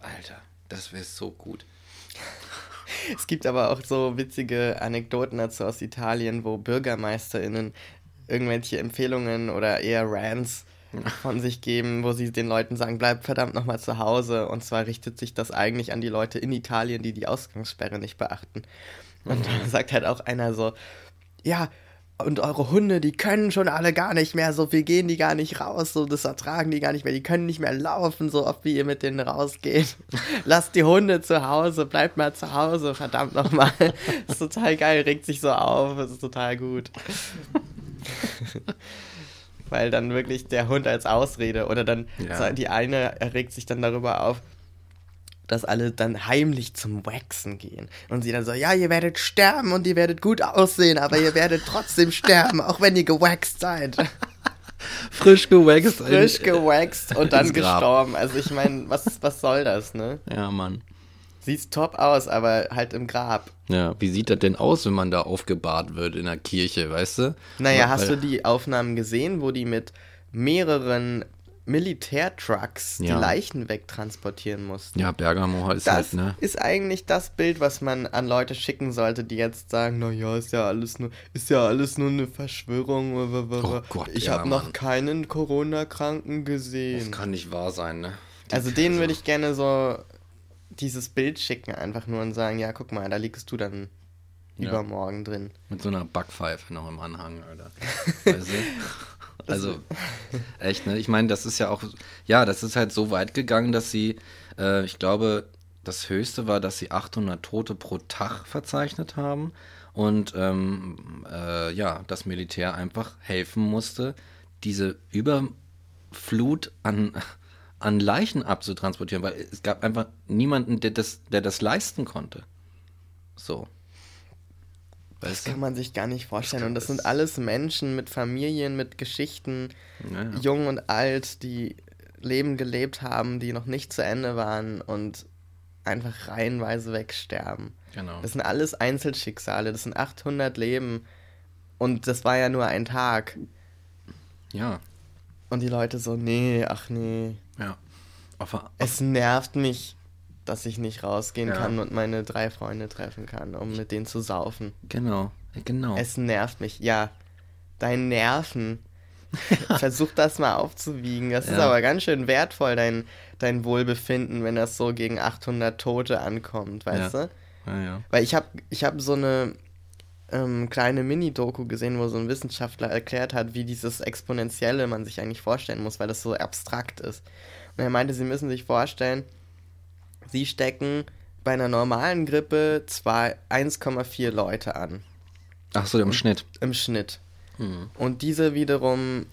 Alter, das wäre so gut. Es gibt aber auch so witzige Anekdoten dazu aus Italien, wo BürgermeisterInnen irgendwelche Empfehlungen oder eher Rants von sich geben, wo sie den Leuten sagen, bleibt verdammt nochmal zu Hause. Und zwar richtet sich das eigentlich an die Leute in Italien, die die Ausgangssperre nicht beachten. Und da sagt halt auch einer so, ja, und eure Hunde, die können schon alle gar nicht mehr, so viel gehen die gar nicht raus, so das ertragen die gar nicht mehr, die können nicht mehr laufen, so oft wie ihr mit denen rausgeht. [laughs] Lasst die Hunde zu Hause, bleibt mal zu Hause, verdammt nochmal. ist total geil, regt sich so auf, das ist total gut. [laughs] Weil dann wirklich der Hund als Ausrede oder dann Ja. die eine regt sich dann darüber auf, dass alle dann heimlich zum Waxen gehen. Und sie dann so, ja, ihr werdet sterben und ihr werdet gut aussehen, aber ihr werdet trotzdem sterben, auch wenn ihr gewaxt seid. [laughs] Frisch gewaxt. Frisch gewaxt und dann gestorben. Also ich meine, was, was soll das, ne? Ja, Mann. Sieht top aus, aber halt im Grab. Ja, wie sieht das denn aus, wenn man da aufgebahrt wird in der Kirche, weißt du? Naja, Weil- hast du die Aufnahmen gesehen, wo die mit mehreren Militärtrucks die Ja. Leichen wegtransportieren mussten? Ja, Bergamo ist Das halt, ne? ist eigentlich das Bild, was man an Leute schicken sollte, die jetzt sagen, na ja, ist ja alles nur, ist ja alles nur eine Verschwörung. Oh Gott, ich ja, habe noch keinen Corona-Kranken Das gesehen. kann nicht wahr sein, ne? Die- Also denen würde ich gerne so dieses Bild schicken, einfach nur und sagen, ja, guck mal, da liegst du dann Ja. übermorgen drin. Mit so einer Backpfeife noch im Anhang, Alter. [laughs] Weißt du? Also, echt, ne? Ich meine, das ist ja auch, ja, das ist halt so weit gegangen, dass sie, äh, ich glaube, das Höchste war, dass sie 800 Tote pro Tag verzeichnet haben und ähm, äh, ja, das Militär einfach helfen musste, diese über Flut an, an Leichen abzutransportieren, weil es gab einfach niemanden, der das, der das leisten konnte. So. Das kann man sich gar nicht vorstellen. Und das sind alles Menschen mit Familien, mit Geschichten, Ja, ja. jung und alt, die Leben gelebt haben, die noch nicht zu Ende waren und einfach reihenweise wegsterben. Genau. Das sind alles Einzelschicksale, das sind 800 Leben und das war ja nur ein Tag. Ja, Und die Leute so, nee, ach nee, ja. Auf, der- es nervt mich, dass ich nicht rausgehen Ja. kann und meine drei Freunde treffen kann, um mit denen zu saufen. genau, genau. Es nervt mich, ja. Dein Nerven. [laughs] Versuch das mal aufzuwiegen. Das ist Ja. aber ganz schön wertvoll, dein, dein Wohlbefinden, wenn das so gegen 800 Tote ankommt, weißt Ja. du? Weil ich habe ich hab so eine ähm, kleine Mini-Doku gesehen, wo so ein Wissenschaftler erklärt hat, wie dieses Exponentielle man sich eigentlich vorstellen muss, weil das so abstrakt ist. Und er meinte, sie müssen sich vorstellen, sie stecken bei einer normalen Grippe zwei- 1,4 Leute an Ach so, im Schnitt. im Schnitt. Mhm. Und diese wiederum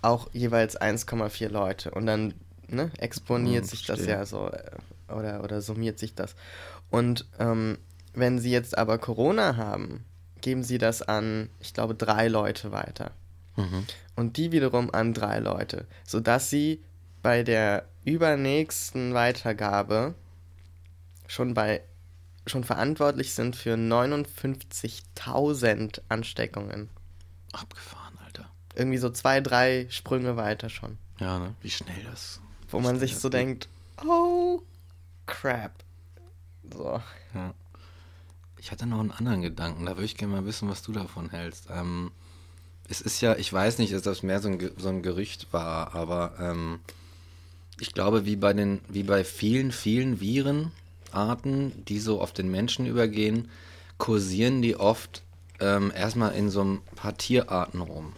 auch jeweils 1,4 Leute. Und dann ne, exponiert Hm, sich das ja so äh, oder, oder summiert sich das. Und ähm, wenn sie jetzt aber Corona haben, geben sie das an, ich glaube, drei Leute weiter. Mhm. Und die wiederum an drei Leute. Sodass sie bei der übernächsten Weitergabe schon bei schon verantwortlich sind für 59.000 Ansteckungen. Abgefahren, Alter. Irgendwie so zwei, drei Sprünge weiter schon. Ja, ne? Wie schnell das. Wo man sich so geht. denkt, oh, crap. So. Ja. Ich hatte noch einen anderen Gedanken, da würde ich gerne mal wissen, was du davon hältst. Ähm, es ist ja, ich weiß nicht, dass das mehr so ein, so ein Gerücht war, aber ähm, ich glaube, wie bei den, wie bei vielen, vielen Virenarten, die so auf den Menschen übergehen, kursieren die oft ähm, erstmal in so ein paar Tierarten rum.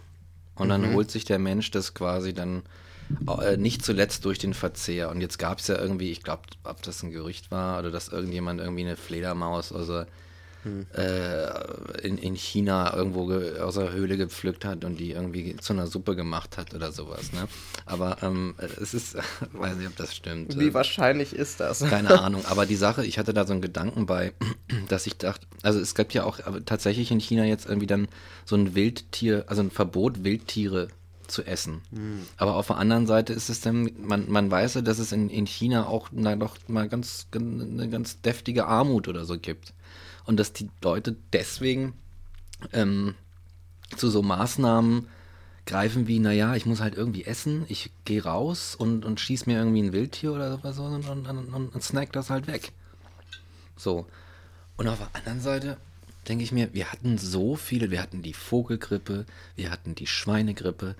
Und dann holt sich der Mensch das quasi dann äh, nicht zuletzt durch den Verzehr. Und jetzt gab es ja irgendwie, ich glaube, ob das ein Gerücht war oder dass irgendjemand irgendwie eine Fledermaus also, äh, in, in China irgendwo ge, aus der Höhle gepflückt hat und die irgendwie zu einer Suppe gemacht hat oder sowas. Ne? Aber ähm, es ist, [laughs] weiß nicht, ob das stimmt. Wie Äh, wahrscheinlich ist das? keine Ahnung, aber die Sache, ich hatte da so einen Gedanken bei, [clears throat] dass ich dachte, also es gibt ja auch tatsächlich in China jetzt irgendwie dann so ein Wildtier, also ein Verbot, Wildtiere zu essen. Aber auf der anderen Seite ist es dann, man, man weiß ja, dass es in, in China auch na, doch mal ganz, eine ganz deftige Armut oder so gibt. Und dass die Leute deswegen ähm, zu so Maßnahmen greifen wie, naja, ich muss halt irgendwie essen, ich gehe raus und, und schieß mir irgendwie ein Wildtier oder und, und, und, und, und snack das halt weg. So. Und auf der anderen Seite denke ich mir, wir hatten so viele, wir hatten die Vogelgrippe, wir hatten die Schweinegrippe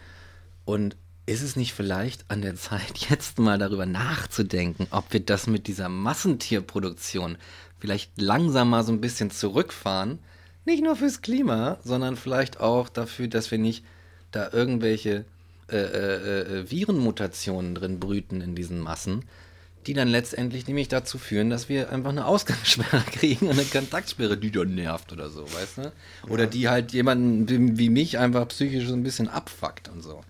und ist es nicht vielleicht an der Zeit, [laughs] jetzt mal darüber nachzudenken, ob wir das mit dieser Massentierproduktion vielleicht langsam mal so ein bisschen zurückfahren? Nicht nur fürs Klima, sondern vielleicht auch dafür, dass wir nicht da irgendwelche äh, äh, äh, Virenmutationen drin brüten in diesen Massen, die dann letztendlich nämlich dazu führen, dass wir einfach eine Ausgangssperre [laughs] kriegen und eine Kontaktsperre, die dann nervt oder so, weißt du? Oder die halt jemanden wie, wie mich einfach psychisch so ein bisschen abfuckt und so.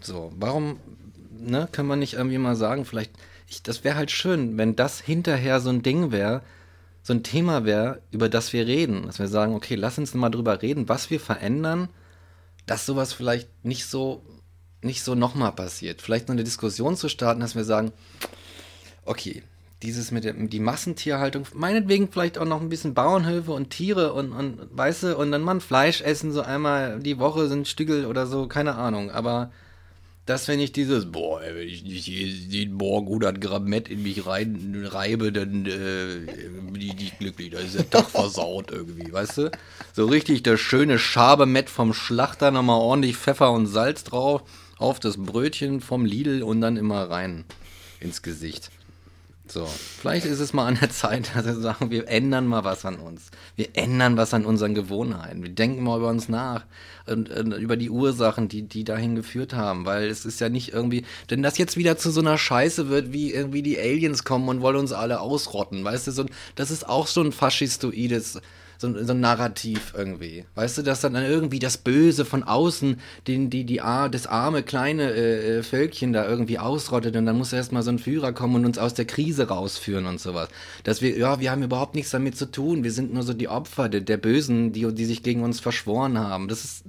So, warum, ne, kann man nicht irgendwie mal sagen, vielleicht, ich, das wäre halt schön, wenn das hinterher so ein Ding wäre, so ein Thema wäre, über das wir reden. Dass wir sagen, okay, lass uns mal drüber reden, was wir verändern, dass sowas vielleicht nicht so, nicht so nochmal passiert. Vielleicht noch eine Diskussion zu starten, dass wir sagen, okay, dieses mit der, die Massentierhaltung, meinetwegen vielleicht auch noch ein bisschen Bauernhöfe und Tiere und, und weißt du, und dann mal ein Fleisch essen, so einmal die Woche sind Stückel oder so, keine Ahnung, aber das wenn ich dieses, boah, wenn ich nicht jeden Morgen 100 Gramm Mett in mich reinreibe, dann äh, bin ich nicht glücklich, da ist der Tag [laughs] versaut irgendwie, weißt du? So richtig das schöne Schabemett vom Schlachter, nochmal ordentlich Pfeffer und Salz drauf, auf das Brötchen vom Lidl und dann immer rein ins Gesicht. So, vielleicht ist es mal an der Zeit, [laughs] dass wir sagen, wir ändern mal was an uns. Wir ändern was an unseren Gewohnheiten. Wir denken mal über uns nach und, und über die Ursachen, die, die dahin geführt haben. Weil es ist ja nicht irgendwie, denn das jetzt wieder zu so einer Scheiße wird, wie irgendwie die Aliens kommen und wollen uns alle ausrotten. Weißt du, so, das ist auch so ein faschistoides, so, ein- so ein Narrativ irgendwie. Weißt du, dass dann irgendwie das Böse von außen den, die, die, das arme kleine äh, äh, Völkchen da irgendwie ausrottet und dann muss erst mal so ein Führer kommen und uns aus der Krise rausführen und sowas. Dass wir, ja, wir haben überhaupt nichts damit zu tun. Wir sind nur so die Opfer der, der Bösen, die, die sich gegen uns verschworen haben. Das ist,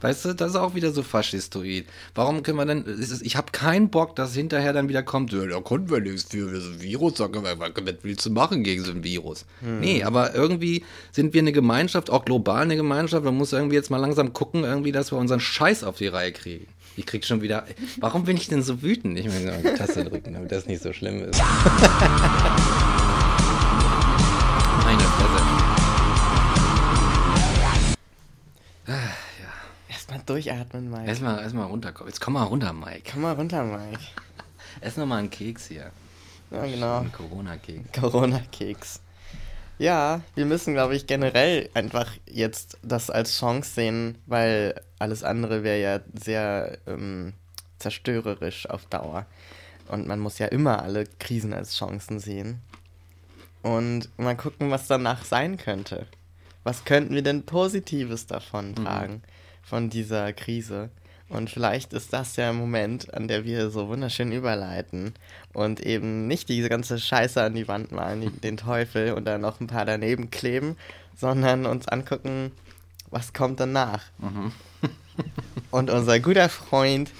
Weißt du, das ist auch wieder so faschistoid. Warum können wir es ist, ich habe keinen Bock, dass hinterher dann wieder kommt, ja, da konnten wir nichts für, wir sind ein Virus, da können wir, was willst du machen gegen so ein Virus? Nee, aber irgendwie sind wir eine Gemeinschaft, auch global eine Gemeinschaft, man muss irgendwie jetzt mal langsam gucken, irgendwie, dass wir unseren Scheiß auf die Reihe kriegen. Ich krieg schon wieder, warum bin ich denn so wütend? Ich muss mal die Taste drücken, damit das nicht so schlimm ist. [laughs] Meine Fresse. Erstmal durchatmen, Mike. Erstmal, erstmal runterkommen. Jetzt komm mal runter, Mike. Komm mal runter, Mike. [laughs] Ess noch mal einen Keks hier. Ja, genau. Ein Corona-Keks. Corona-Keks. Ja, wir müssen, glaube ich, generell einfach jetzt das als Chance sehen, weil alles andere wäre ja sehr ähm, zerstörerisch auf Dauer. Und man muss ja immer alle Krisen als Chancen sehen. Und mal gucken, was danach sein könnte. Was könnten wir denn Positives davon tragen, von dieser Krise? Und vielleicht ist das der Moment, an der wir so wunderschön überleiten und eben nicht diese ganze Scheiße an die Wand malen, den Teufel und dann noch ein paar daneben kleben, sondern uns angucken, was kommt danach. [laughs] Und unser guter Freund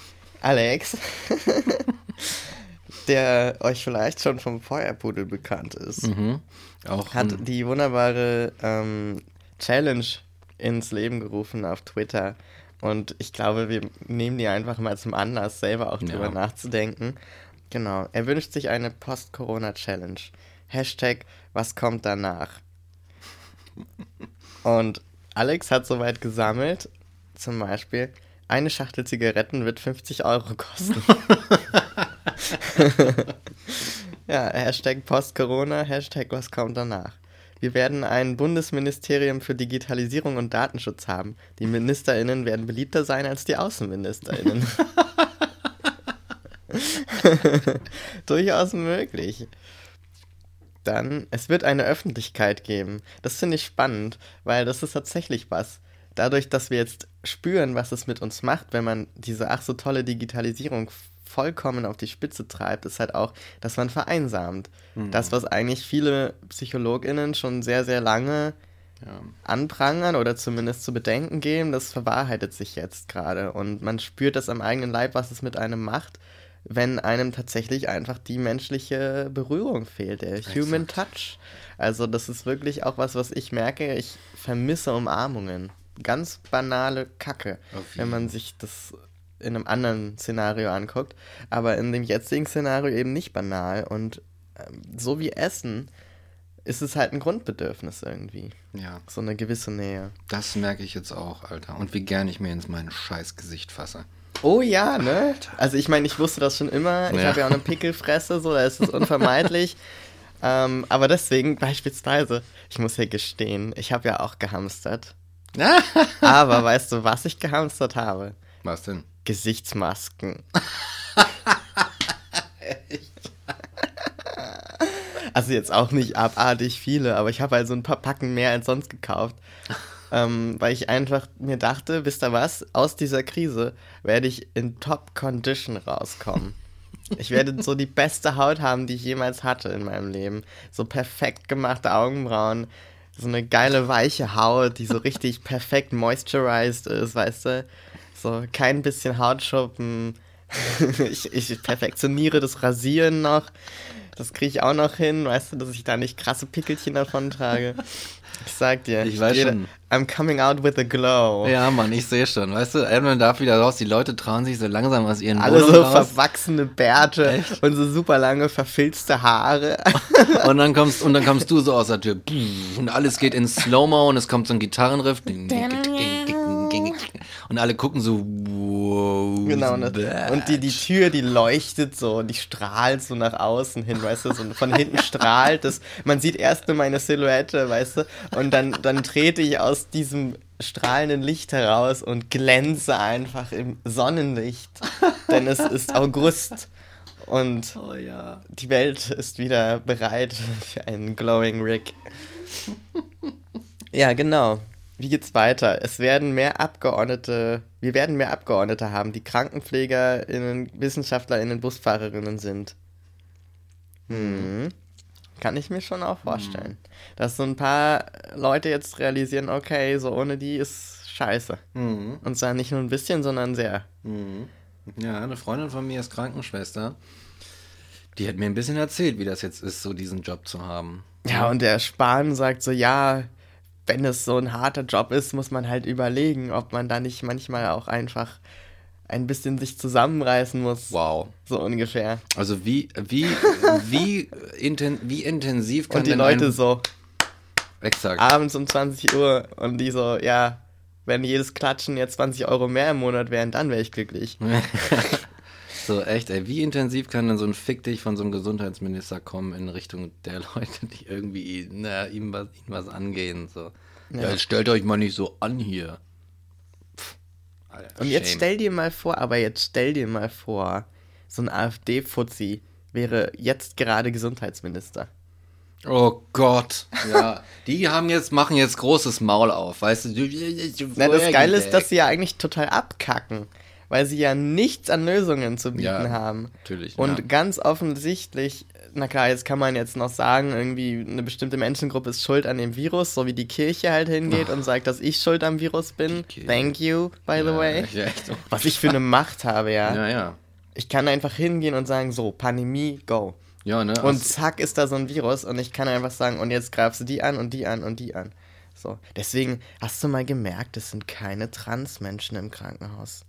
Alex, [laughs] der euch vielleicht schon vom Feuerpudel bekannt ist, Mhm. Auch hat ein- die wunderbare ähm, Challenge ins Leben gerufen auf Twitter. Und ich glaube, wir nehmen die einfach mal zum Anlass, selber auch drüber Ja. nachzudenken. Genau. Er wünscht sich eine Post-Corona-Challenge. Hashtag, was kommt danach? [laughs] Und Alex hat soweit gesammelt, zum Beispiel, eine Schachtel Zigaretten wird 50 Euro kosten. [laughs] [laughs] Ja, Hashtag Post-Corona, Hashtag was kommt danach. Wir werden ein Bundesministerium für Digitalisierung und Datenschutz haben. Die MinisterInnen werden beliebter sein als die AußenministerInnen. [laughs] Durchaus möglich. Dann, es wird eine Öffentlichkeit geben. Das finde ich spannend, weil das ist tatsächlich was. Dadurch, dass wir jetzt spüren, was es mit uns macht, wenn man diese ach so tolle Digitalisierung vollkommen auf die Spitze treibt, ist halt auch, dass man vereinsamt. Das, was eigentlich viele PsychologInnen schon sehr, sehr lange ja. anprangern oder zumindest zu bedenken geben, das verwahrheitet sich jetzt gerade. Und man spürt das am eigenen Leib, was es mit einem macht, wenn einem tatsächlich einfach die menschliche Berührung fehlt, der Human Touch. Also das ist wirklich auch was, was ich merke. Ich vermisse Umarmungen. Ganz banale Kacke, wenn man sich das in einem anderen Szenario anguckt. Aber in dem jetzigen Szenario eben nicht banal. Und ähm, so wie Essen ist es halt ein Grundbedürfnis irgendwie. ja, So eine gewisse Nähe. das merke ich jetzt auch, Alter. Und wie gern ich mir ins mein scheiß Gesicht fasse. Oh ja, ne? Also ich meine, ich wusste das schon immer. Ich Ja. habe ja auch eine Pickelfresse, so, da ist es unvermeidlich. [laughs] ähm, aber deswegen beispielsweise, ich muss ja gestehen, ich habe ja auch gehamstert. [laughs] aber weißt du, was ich gehamstert habe? Was denn? Gesichtsmasken. [laughs] Also jetzt auch nicht abartig viele, aber ich habe halt so ein paar Packen mehr als sonst gekauft. ähm, weil ich einfach mir dachte, wisst ihr was, aus dieser Krise werde ich in Top-Condition rauskommen. Ich werde so die beste Haut haben, die ich jemals hatte in meinem Leben. So perfekt gemachte Augenbrauen, so eine geile weiche Haut, die so richtig perfekt moisturized ist, weißt du? So kein bisschen Hautschuppen. [laughs] ich, ich perfektioniere das Rasieren noch. Das kriege ich auch noch hin, weißt du, dass ich da nicht krasse Pickelchen davon trage. Ich sag dir, Ich weiß schon. I'm coming out with a glow. Ja, Mann, ich sehe schon. Weißt du, Edmund darf wieder raus. Die Leute trauen sich so langsam aus ihren Alle Wohnungen so raus. verwachsene Bärte Echt? und so super lange verfilzte Haare. [laughs] Und dann kommst und dann kommst du so aus der Tür. Und alles geht in Slow-Mo und es kommt so ein Gitarrenriff. Und alle gucken so, wow. Genau, ne? und die, die Tür, die leuchtet so, die strahlt so nach außen hin, weißt du, so von hinten strahlt es. Man sieht erst nur meine Silhouette, weißt du, und dann, dann trete ich aus diesem strahlenden Licht heraus und glänze einfach im Sonnenlicht, denn es ist August und Oh ja. die Welt ist wieder bereit für einen Glowing Rick. Ja, genau. Wie geht's weiter? Es werden mehr Abgeordnete, wir werden mehr Abgeordnete haben, die KrankenpflegerInnen, WissenschaftlerInnen, BusfahrerInnen sind. Hm. Kann ich mir schon auch vorstellen. Dass so ein paar Leute jetzt realisieren, okay, so ohne die ist scheiße. Mhm. Und zwar nicht nur ein bisschen, sondern sehr. Mhm. Ja, eine Freundin von mir ist Krankenschwester. Die hat mir ein bisschen erzählt, wie das jetzt ist, so diesen Job zu haben. Ja, und der Spahn sagt so, ja, wenn es so ein harter Job ist, muss man halt überlegen, ob man da nicht manchmal auch einfach ein bisschen sich zusammenreißen muss. Wow. So ungefähr. Also wie, wie, [laughs] wie, inten, wie intensiv kann Und die denn Leute ein, so Exakt. abends um 20 Uhr und die so, ja, wenn jedes Klatschen jetzt 20 Euro mehr im Monat wären, dann wäre ich glücklich. [laughs] So, echt, ey, wie intensiv kann denn so ein Fick dich von so einem Gesundheitsminister kommen in Richtung der [laughs] Leute, die irgendwie na, ihm, was, ihm was angehen? So. Ja. Ja. jetzt stellt euch mal nicht so an hier. Pff, Alter, Und jetzt shame. stell dir mal vor, aber jetzt stell dir mal vor, so ein AfD-Fuzzi wäre jetzt gerade Gesundheitsminister. Oh Gott. Ja, die haben jetzt, machen jetzt großes Maul auf, weißt du? Na, das Geile ist, dass sie ja eigentlich total abkacken, weil sie ja nichts an Lösungen zu bieten Ja, haben. natürlich, Und ja. ganz offensichtlich, na klar, jetzt kann man jetzt noch sagen, irgendwie eine bestimmte Menschengruppe ist schuld an dem Virus, so wie die Kirche halt hingeht und [laughs] sagt, dass ich schuld am Virus bin. Thank you, by the ja, way. So. Was ich für eine Macht habe, ja. ja, ja. Ich kann einfach hingehen und sagen, so, Pandemie, go. Ja, ne? Und also- zack ist da so ein Virus und ich kann einfach sagen, und jetzt greifst du die an und die an und die an. So. Deswegen hast du mal gemerkt, es sind keine Transmenschen im Krankenhaus.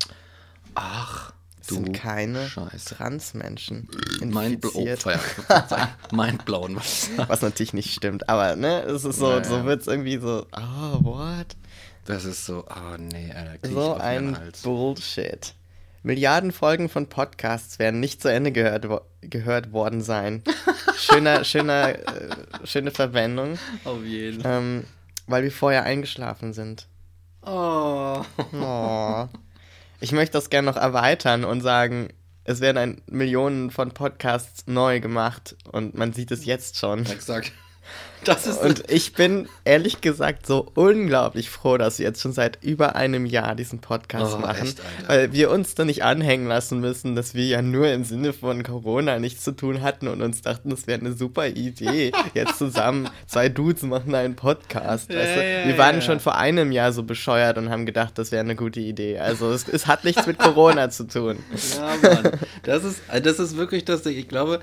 Ach, du sind keine Scheiße. Transmenschen Mind blown. Oh, infiziert. Verzeihung. Mind blown. Was? Natürlich nicht stimmt, aber ne, es ist so, Ja, so wird es irgendwie so, oh, what? Das ist so, oh nee, Alter, So ein. Bullshit. Milliarden Folgen von Podcasts werden nicht zu Ende gehört, wo gehört worden sein. [laughs] Schöner, schöner, äh, schöne Verwendung, Auf jeden. ähm, weil wir vorher eingeschlafen sind. Oh. Oh. Ich möchte das gerne noch erweitern und sagen, es werden ein, Millionen von Podcasts neu gemacht und man sieht es jetzt schon. Exakt. Das ist Und ich bin ehrlich gesagt so unglaublich froh, dass wir jetzt schon seit über einem Jahr diesen Podcast Oh, machen, echt, weil wir uns da nicht anhängen lassen müssen, dass wir ja nur im Sinne von Corona nichts zu tun hatten und uns dachten, das wäre eine super Idee. Jetzt zusammen zwei Dudes machen einen Podcast. Ja, weißt du? ja, wir waren ja. schon vor einem Jahr so bescheuert und haben gedacht, das wäre eine gute Idee. Also es, es hat nichts mit Corona zu tun. Ja, Mann. Das ist, das ist wirklich das Ding. Ich glaube,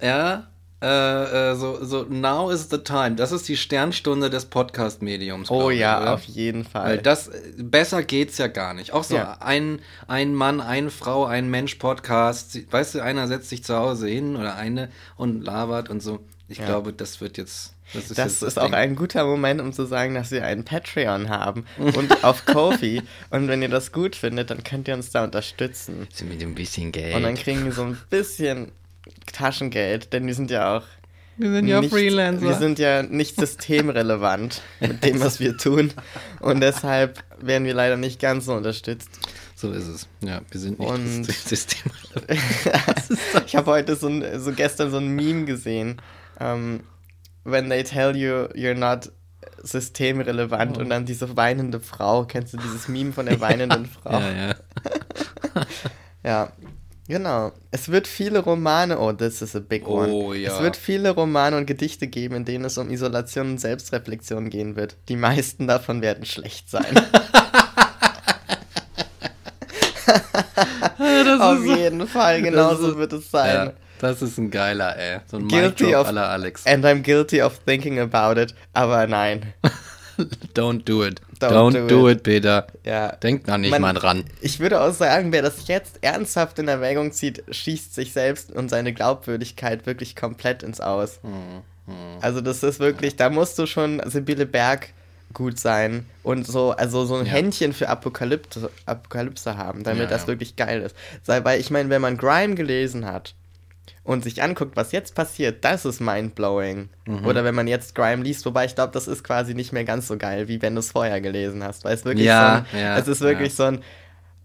ja, äh, äh, so, so now is the time. Das ist die Sternstunde des Podcast-Mediums. Oh ich, ja, oder? auf jeden Fall. Weil das, besser geht's ja gar nicht. Auch so Ja. ein, ein Mann, eine Frau, ein Mensch Podcast. Weißt du, einer setzt sich zu Hause hin oder eine und labert und so. Ich Ja. glaube, das wird jetzt. Das ist, Das ist das auch ein guter Moment, um zu sagen, dass wir einen Patreon haben [laughs] und auf Kofi. Und wenn ihr das gut findet, dann könnt ihr uns da unterstützen. Sie mit ein bisschen Geld. Und dann kriegen wir so ein bisschen Taschengeld, denn wir sind ja auch. wir sind nicht, Wir sind ja nicht systemrelevant [laughs] mit dem, was wir tun. Und deshalb werden wir leider nicht ganz so unterstützt. so ist es. Ja, wir sind nicht Und- [laughs] [laughs] das System. ich habe heute so, ein, so gestern so ein Meme gesehen. Ähm, when they tell you you're not systemrelevant Oh. und dann diese weinende Frau. Kennst du dieses Meme von der weinenden Frau? Ja, ja. Ja, genau. Es wird viele Romane, oh, this is a big one. Oh, ja. Es wird viele Romane und Gedichte geben, in denen es um Isolation und Selbstreflexion gehen wird. Die meisten davon werden schlecht sein. [laughs] [laughs] das Auf jeden Fall, genauso ist- wird es sein. Ja, das ist ein geiler, ey. So ein Guilty of- aller Alex. And I'm guilty of thinking about it, aber nein. [laughs] Don't do it. Don't Don't, do do, it. it. Peter. Ja. Denk da nicht Man- mal dran. Ich würde auch sagen, wer das jetzt ernsthaft in Erwägung zieht, schießt sich selbst und seine Glaubwürdigkeit wirklich komplett ins Aus. Hm, Also das ist wirklich, da musst du schon Sibylle Berg gut sein und so, also so ein Ja. Händchen für Apokalypse, Apokalypse haben, damit Ja, das wirklich geil ist. Sei- Weil ich meine, wenn man Grime gelesen hat und sich anguckt, was jetzt passiert, das ist mindblowing. Mhm. Oder wenn man jetzt Grime liest, wobei ich glaube, das ist quasi nicht mehr ganz so geil, wie wenn du es vorher gelesen hast, weil es wirklich Ja, so ein, ja, es ist wirklich ja. so ein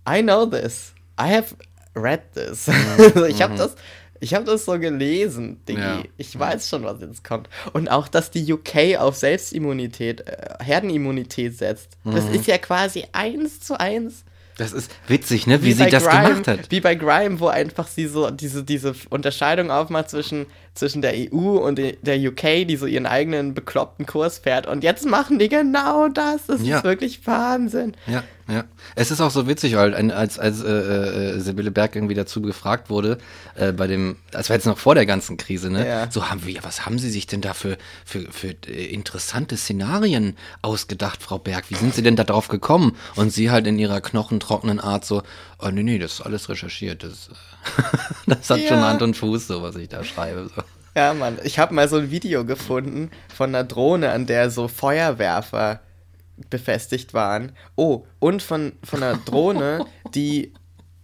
I know this. I have read this. [laughs] Also ich habe das Ich habe das so gelesen, Diggi. Ja. Ich weiß schon, was jetzt kommt. Und auch, dass die UK auf Selbstimmunität, äh, Herdenimmunität setzt. Das Mhm. ist ja quasi eins zu eins. Das ist witzig, ne? Wie, sie bei das Grime, gemacht hat. Wie bei Grime, wo einfach sie so diese, diese Unterscheidung aufmacht zwischen, zwischen der EU und de- der UK, die so ihren eigenen bekloppten Kurs fährt. Und jetzt machen die genau das. Das Ja. ist wirklich Wahnsinn. Ja, ja. Es ist auch so witzig, ein- als, als äh, äh, Sibylle Berg irgendwie dazu gefragt wurde, äh, bei dem, das war jetzt noch vor der ganzen Krise, ne? Ja. So haben wir, ja, was haben Sie sich denn da für, für, für äh, interessante Szenarien ausgedacht, Frau Berg? Wie sind Sie denn da drauf gekommen? Und sie halt in ihrer knochentrockenen Art so, oh nee, nee, das ist alles recherchiert. Das, äh, [laughs] das hat schon Ja. Hand und Fuß, so was ich da schreibe. So. Ja, Mann. Ich habe mal so ein Video gefunden von einer Drohne, an der so Feuerwerfer befestigt waren. Oh, und von, von einer Drohne, [laughs] die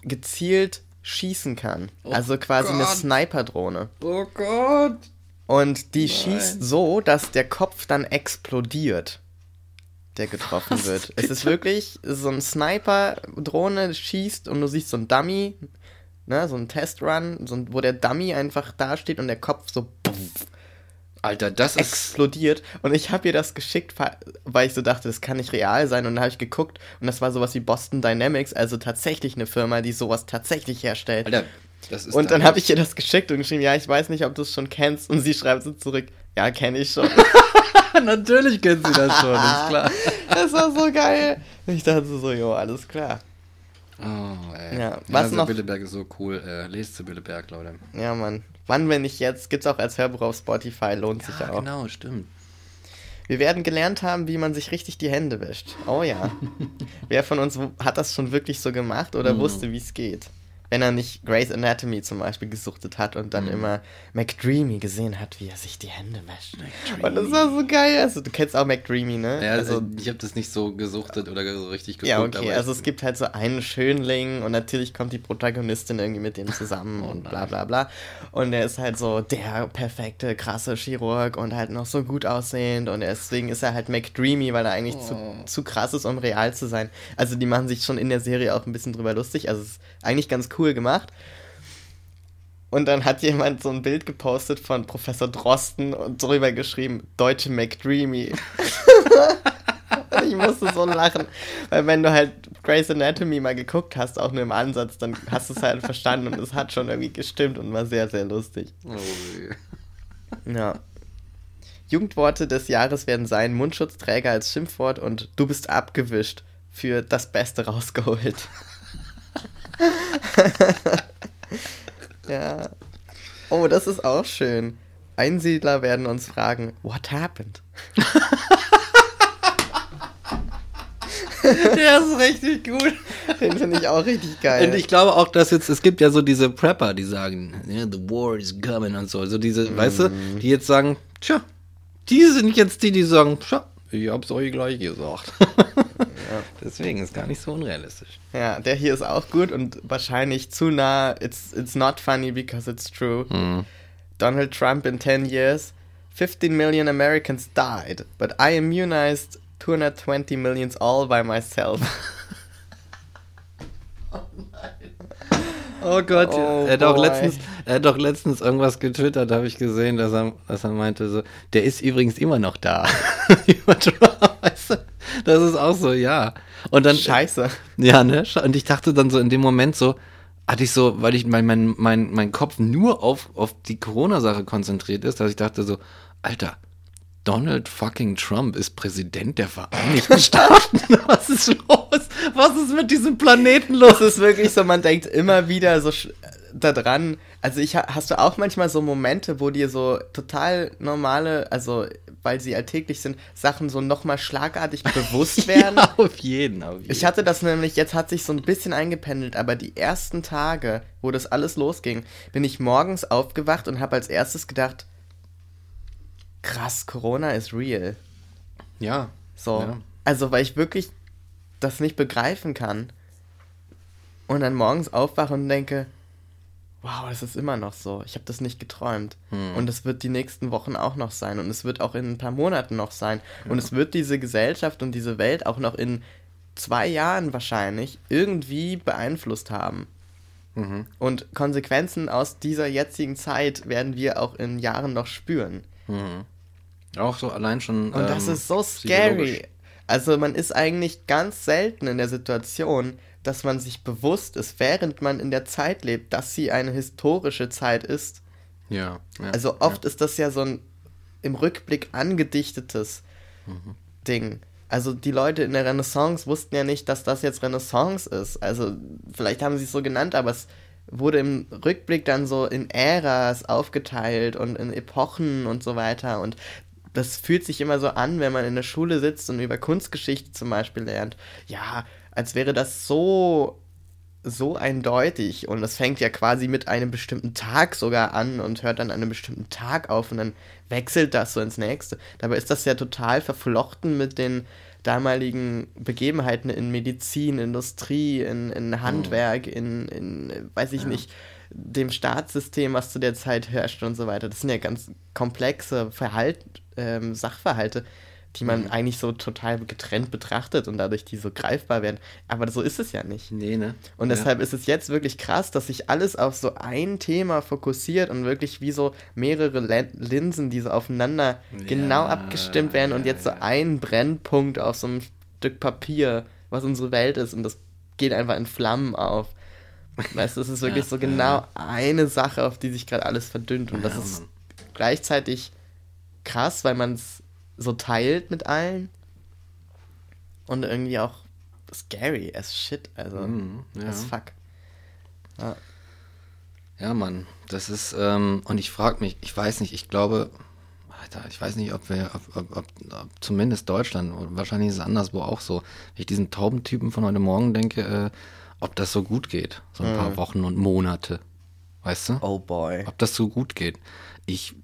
gezielt schießen kann. also quasi eine Gott. Sniper-Drohne. Oh Gott! Und die schießt so, dass der Kopf dann explodiert, der getroffen wird. Es ist wirklich so ein Sniper-Drohne schießt und du siehst so ein Dummy, ne, so ein Testrun, so ein, wo der Dummy einfach dasteht und der Kopf so Alter, das ist. explodiert. Und ich habe ihr das geschickt, weil ich so dachte, das kann nicht real sein. Und dann habe ich geguckt und das war sowas wie Boston Dynamics, also tatsächlich eine Firma, die sowas tatsächlich herstellt. Alter, das ist. Und dann habe ich ihr das geschickt und geschrieben, ja, ich weiß nicht, ob du es schon kennst. Und sie schreibt so zurück, ja, kenne ich schon. [laughs] Natürlich kennt sie das schon, ist klar. [laughs] das war so geil. Und ich dachte so, jo, alles klar. Oh, ey. Ja, was noch- Sibylle Berg ist so cool. Äh, lest Sibylle Berg, Leute. Ja, Mann. Wann, wenn nicht jetzt? Gibt's auch als Hörbuch auf Spotify, lohnt sich Ja, auch. genau, stimmt. Wir werden gelernt haben, wie man sich richtig die Hände wäscht. Oh ja. [laughs] Wer von uns hat das schon wirklich so gemacht oder wusste, wie es geht? Wenn er nicht Grey's Anatomy zum Beispiel gesuchtet hat und dann immer McDreamy gesehen hat, wie er sich die Hände wäscht. Und das war so geil. Also, du kennst auch McDreamy, ne? Ja, also, also, ich habe das nicht so gesuchtet oder so richtig geguckt. ja, okay. aber Also es gibt halt so einen Schönling und natürlich kommt die Protagonistin irgendwie mit dem zusammen [laughs] Oh und bla bla bla. Und er ist halt so der perfekte, krasse Chirurg und halt noch so gut aussehend und deswegen ist er halt McDreamy, weil er eigentlich Oh. zu, zu krass ist, um real zu sein. Also die machen sich schon in der Serie auch ein bisschen drüber lustig. Also es ist eigentlich ganz cool gemacht. Und dann hat jemand so ein Bild gepostet von Professor Drosten und drüber geschrieben, deutsche McDreamy. [laughs] Ich musste so lachen, weil wenn du halt Grey's Anatomy mal geguckt hast, auch nur im Ansatz, dann hast du es halt verstanden und es hat schon irgendwie gestimmt und war sehr, sehr lustig. Oh. Ja. Jugendworte des Jahres werden sein Mundschutzträger als Schimpfwort und du bist abgewischt für das Beste rausgeholt. [laughs] ja. Oh, das ist auch schön. Einsiedler werden uns fragen, what happened? [laughs] Der ist richtig gut. Den finde ich auch richtig geil. Und ich glaube auch, dass jetzt, es gibt ja so diese Prepper, die sagen, yeah, the war is coming und so. So diese, weißt du, die jetzt sagen, tja, die sind jetzt die, die sagen, tja, ich hab's euch gleich gesagt. [laughs] Deswegen ist gar nicht so unrealistisch. Ja, der hier ist auch gut und wahrscheinlich zu nah. It's, it's not funny because it's true. Donald Trump in 10 years. 15 million Americans died, but I immunized 220 millions all by myself. [laughs] Oh Gott, Oh er, hat auch letztens, er hat doch letztens irgendwas getwittert, habe ich gesehen, dass er, dass er meinte, so, der ist übrigens immer noch da. Über Trump, weißt du? Das ist auch so, ja. Und dann, Scheiße. Ja, ne? Und ich dachte dann so in dem Moment so, hatte ich so, weil ich mein, mein, mein, mein Kopf nur auf, auf die Corona-Sache konzentriert ist, dass ich dachte so, Alter, Donald fucking Trump ist Präsident der Vereinigten [laughs] Staaten. Was ist los? Was ist mit diesem Planeten los? Das ist wirklich so, man denkt immer wieder so sch- daran. Also ich ha- hast du auch manchmal so Momente, wo dir so total normale, also weil sie alltäglich sind, Sachen so nochmal schlagartig [laughs] bewusst werden. Ja, auf jeden, auf jeden. Ich hatte das nämlich, jetzt hat sich so ein bisschen eingependelt, aber die ersten Tage, wo das alles losging, bin ich morgens aufgewacht und habe als erstes gedacht, krass, Corona ist real. ja. So. Ja. Also, weil ich wirklich das nicht begreifen kann. Und dann morgens aufwache und denke, wow, das ist immer noch so. Ich habe das nicht geträumt. Hm. Und es wird die nächsten Wochen auch noch sein. Und es wird auch in ein paar Monaten noch sein. Und es wird diese Gesellschaft und diese Welt auch noch in zwei Jahren wahrscheinlich irgendwie beeinflusst haben. Mhm. Und Konsequenzen aus dieser jetzigen Zeit werden wir auch in Jahren noch spüren. Mhm. Auch so allein schon. Und das ähm, ist so scary. Also man ist eigentlich ganz selten in der Situation, dass man sich bewusst ist, während man in der Zeit lebt, dass sie eine historische Zeit ist. Ja. ja Also oft ist das ja so ein im Rückblick angedichtetes Mhm. Ding. Also die Leute in der Renaissance wussten ja nicht, dass das jetzt Renaissance ist. Also vielleicht haben sie es so genannt, aber es wurde im Rückblick dann so in Äras aufgeteilt und in Epochen und so weiter. Und das fühlt sich immer so an, wenn man in der Schule sitzt und über Kunstgeschichte zum Beispiel lernt. Ja, als wäre das so so eindeutig und es fängt ja quasi mit einem bestimmten Tag sogar an und hört dann an einem bestimmten Tag auf und dann wechselt das so ins nächste. Dabei ist das ja total verflochten mit den damaligen Begebenheiten in Medizin, Industrie, in, in Handwerk, in, in, weiß ich nicht, dem Staatssystem, was zu der Zeit herrscht und so weiter. Das sind ja ganz komplexe Verhalt, ähm, Sachverhalte, die man eigentlich so total getrennt betrachtet und dadurch die so greifbar werden. Aber so ist es ja nicht. Nee, ne? Und ja. deshalb ist es jetzt wirklich krass, dass sich alles auf so ein Thema fokussiert und wirklich wie so mehrere Linsen, die so aufeinander genau abgestimmt werden und ja, jetzt so ja. ein Brennpunkt auf so einem Stück Papier, was unsere Welt ist und das geht einfach in Flammen auf. Weißt du, es ist [laughs] wirklich so genau eine Sache, auf die sich gerade alles verdünnt und das Ja, ist gleichzeitig krass, weil man es so teilt mit allen und irgendwie auch scary as shit, also Mhm, ja. as fuck. Ja, Mann, das ist, ähm, und ich frage mich, ich weiß nicht, ich glaube, Alter, ich weiß nicht, ob wir, ob, ob, ob, ob zumindest Deutschland, wahrscheinlich ist es anderswo auch so, wenn ich diesen Taubentypen von heute Morgen denke, äh, ob das so gut geht, so ein paar Wochen und Monate, weißt du? Oh boy. Ob das so gut geht. Ich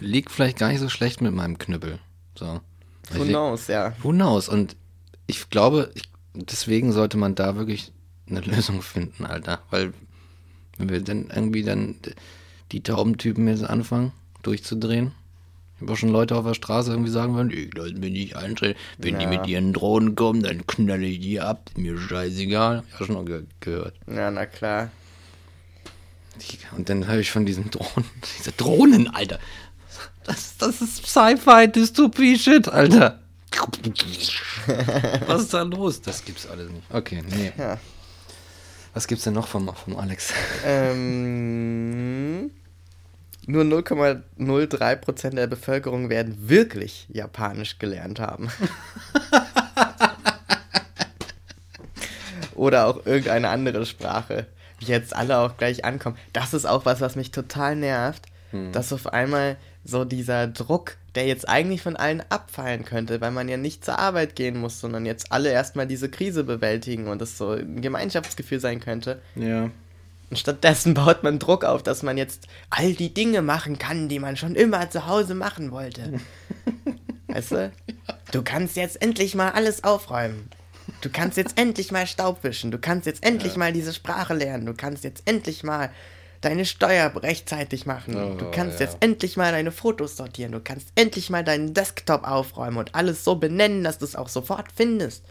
li lieg vielleicht gar nicht so schlecht mit meinem Knüppel, so. Who Ich knows, ja. Who knows? Und ich glaube, ich, deswegen sollte man da wirklich eine [laughs] Lösung finden, Alter. Weil, wenn wir dann irgendwie dann die Taubentypen jetzt anfangen, durchzudrehen, ich habe auch schon Leute auf der Straße irgendwie sagen wollen, ich lass mich nicht einstellen. Wenn die Ja. mit ihren Drohnen kommen, dann knalle ich die ab. Mir scheißegal. Hab ich auch schon ge gehört. Ja, na klar. Und dann habe ich von diesen Drohnen, [laughs] diese Drohnen, Alter. Das, das ist Sci-Fi-Dystopie-Shit, Alter. [laughs] Was ist da los? Das gibt's alles nicht. Okay, nee. Ja. Was gibt's denn noch vom, vom Alex? Ähm, nur 0,03% der Bevölkerung werden wirklich Japanisch gelernt haben. [laughs] Oder auch irgendeine andere Sprache, jetzt alle auch gleich ankommen. Das ist auch was, was mich total nervt, dass auf einmal so dieser Druck, der jetzt eigentlich von allen abfallen könnte, weil man ja nicht zur Arbeit gehen muss, sondern jetzt alle erstmal diese Krise bewältigen und es so ein Gemeinschaftsgefühl sein könnte, Ja. und stattdessen [laughs] baut man Druck auf, dass man jetzt all die Dinge machen kann, die man schon immer zu Hause machen wollte. [laughs] Weißt du? Du kannst jetzt endlich mal alles aufräumen. Du kannst jetzt endlich mal Staub wischen. Du kannst jetzt endlich mal diese Sprache lernen. Du kannst jetzt endlich mal deine Steuer rechtzeitig machen. du Oh, kannst ja. jetzt endlich mal deine Fotos sortieren. Du kannst endlich mal deinen Desktop aufräumen und alles so benennen, dass du es auch sofort findest.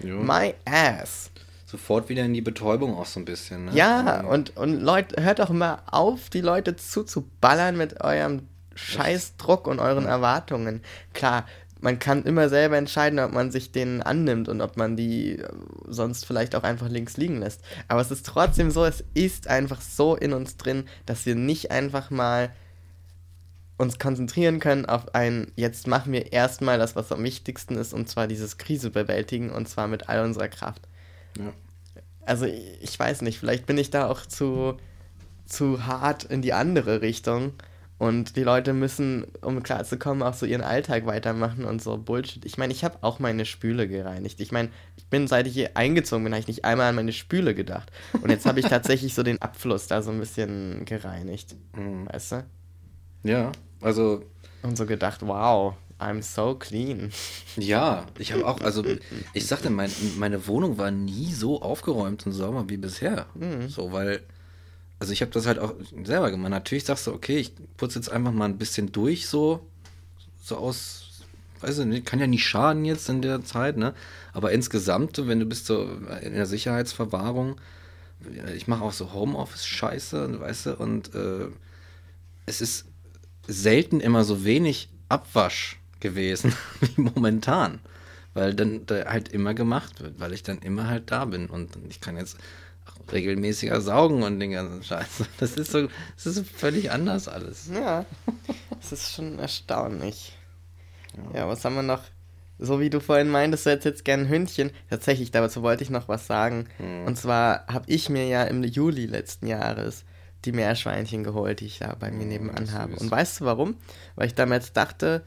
Jo. My ass. Sofort wieder in die Betäubung auch so ein bisschen, ne? Ja, und, und Leute, hört doch mal auf, die Leute zuzuballern mit eurem Scheißdruck und euren Erwartungen. Klar, man kann immer selber entscheiden, ob man sich denen annimmt und ob man die äh, sonst vielleicht auch einfach links liegen lässt. Aber es ist trotzdem so, es ist einfach so in uns drin, dass wir nicht einfach mal uns konzentrieren können auf ein, jetzt machen wir erstmal das, was am wichtigsten ist, und zwar dieses Krise bewältigen, und zwar mit all unserer Kraft. Ja. Also ich ich weiß nicht, vielleicht bin ich da auch zu, zu hart in die andere Richtung. Und die Leute müssen, um klarzukommen, auch so ihren Alltag weitermachen und so Bullshit. Ich meine, ich habe auch meine Spüle gereinigt. Ich meine, ich bin, seit ich hier eingezogen bin, habe ich nicht einmal an meine Spüle gedacht. Und jetzt habe ich [laughs] tatsächlich so den Abfluss da so ein bisschen gereinigt. Mhm. Weißt du? Ja, also Und so gedacht, wow, I'm so clean. Ja, ich habe auch, also [laughs] ich sagte, mein, meine Wohnung war nie so aufgeräumt und sauber wie bisher. So, weil, also ich habe das halt auch selber gemacht. Natürlich sagst du, okay, ich putze jetzt einfach mal ein bisschen durch, so, so aus, weiß ich nicht, kann ja nicht schaden jetzt in der Zeit, ne? Aber insgesamt, wenn du bist so in der Sicherheitsverwahrung ich mache auch so Homeoffice-Scheiße, weißt du, und äh, es ist selten immer so wenig Abwasch gewesen [laughs] wie momentan. Weil dann da halt immer gemacht wird, weil ich dann immer halt da bin und ich kann jetzt regelmäßiger saugen und den ganzen Scheiß. [laughs] Das ist so, das ist so völlig anders alles. Ja, [laughs] das ist schon erstaunlich. Ja, was haben wir noch? So wie du vorhin meintest, du hättest jetzt gern ein Hündchen. Tatsächlich, dazu wollte ich noch was sagen. Hm. Und zwar habe ich mir ja im Juli letzten Jahres die Meerschweinchen geholt, die ich da bei mir Oh, nebenan süß. habe. Und weißt du warum? Weil ich damals dachte,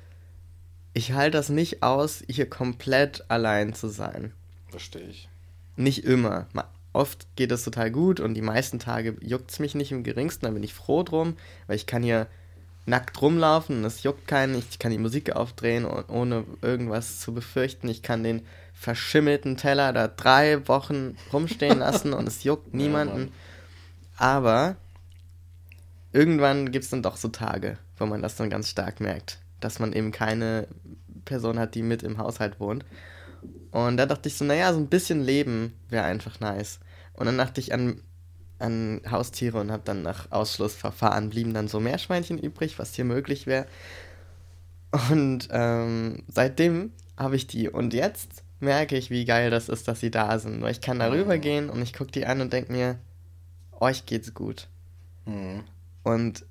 ich halte das nicht aus, hier komplett allein zu sein. Verstehe ich. Nicht immer. Oft geht es total gut und die meisten Tage juckt es mich nicht im geringsten, da bin ich froh drum, weil ich kann hier nackt rumlaufen und es juckt keinen, ich kann die Musik aufdrehen, oh- ohne irgendwas zu befürchten. Ich kann den verschimmelten Teller da drei Wochen rumstehen [laughs] lassen und es juckt niemanden. Aber irgendwann gibt es dann doch so Tage, wo man das dann ganz stark merkt, dass man eben keine Person hat, die mit im Haushalt wohnt. Und da dachte ich so, naja, so ein bisschen Leben wäre einfach nice. Und dann dachte ich an, an Haustiere und habe dann nach Ausschlussverfahren blieben dann so Meerschweinchen übrig, was hier möglich wäre. Und ähm, seitdem habe ich die. Und jetzt merke ich, wie geil das ist, dass sie da sind. Weil ich kann da rübergehen und ich gucke die an und denke mir, euch geht's gut. Mhm. Und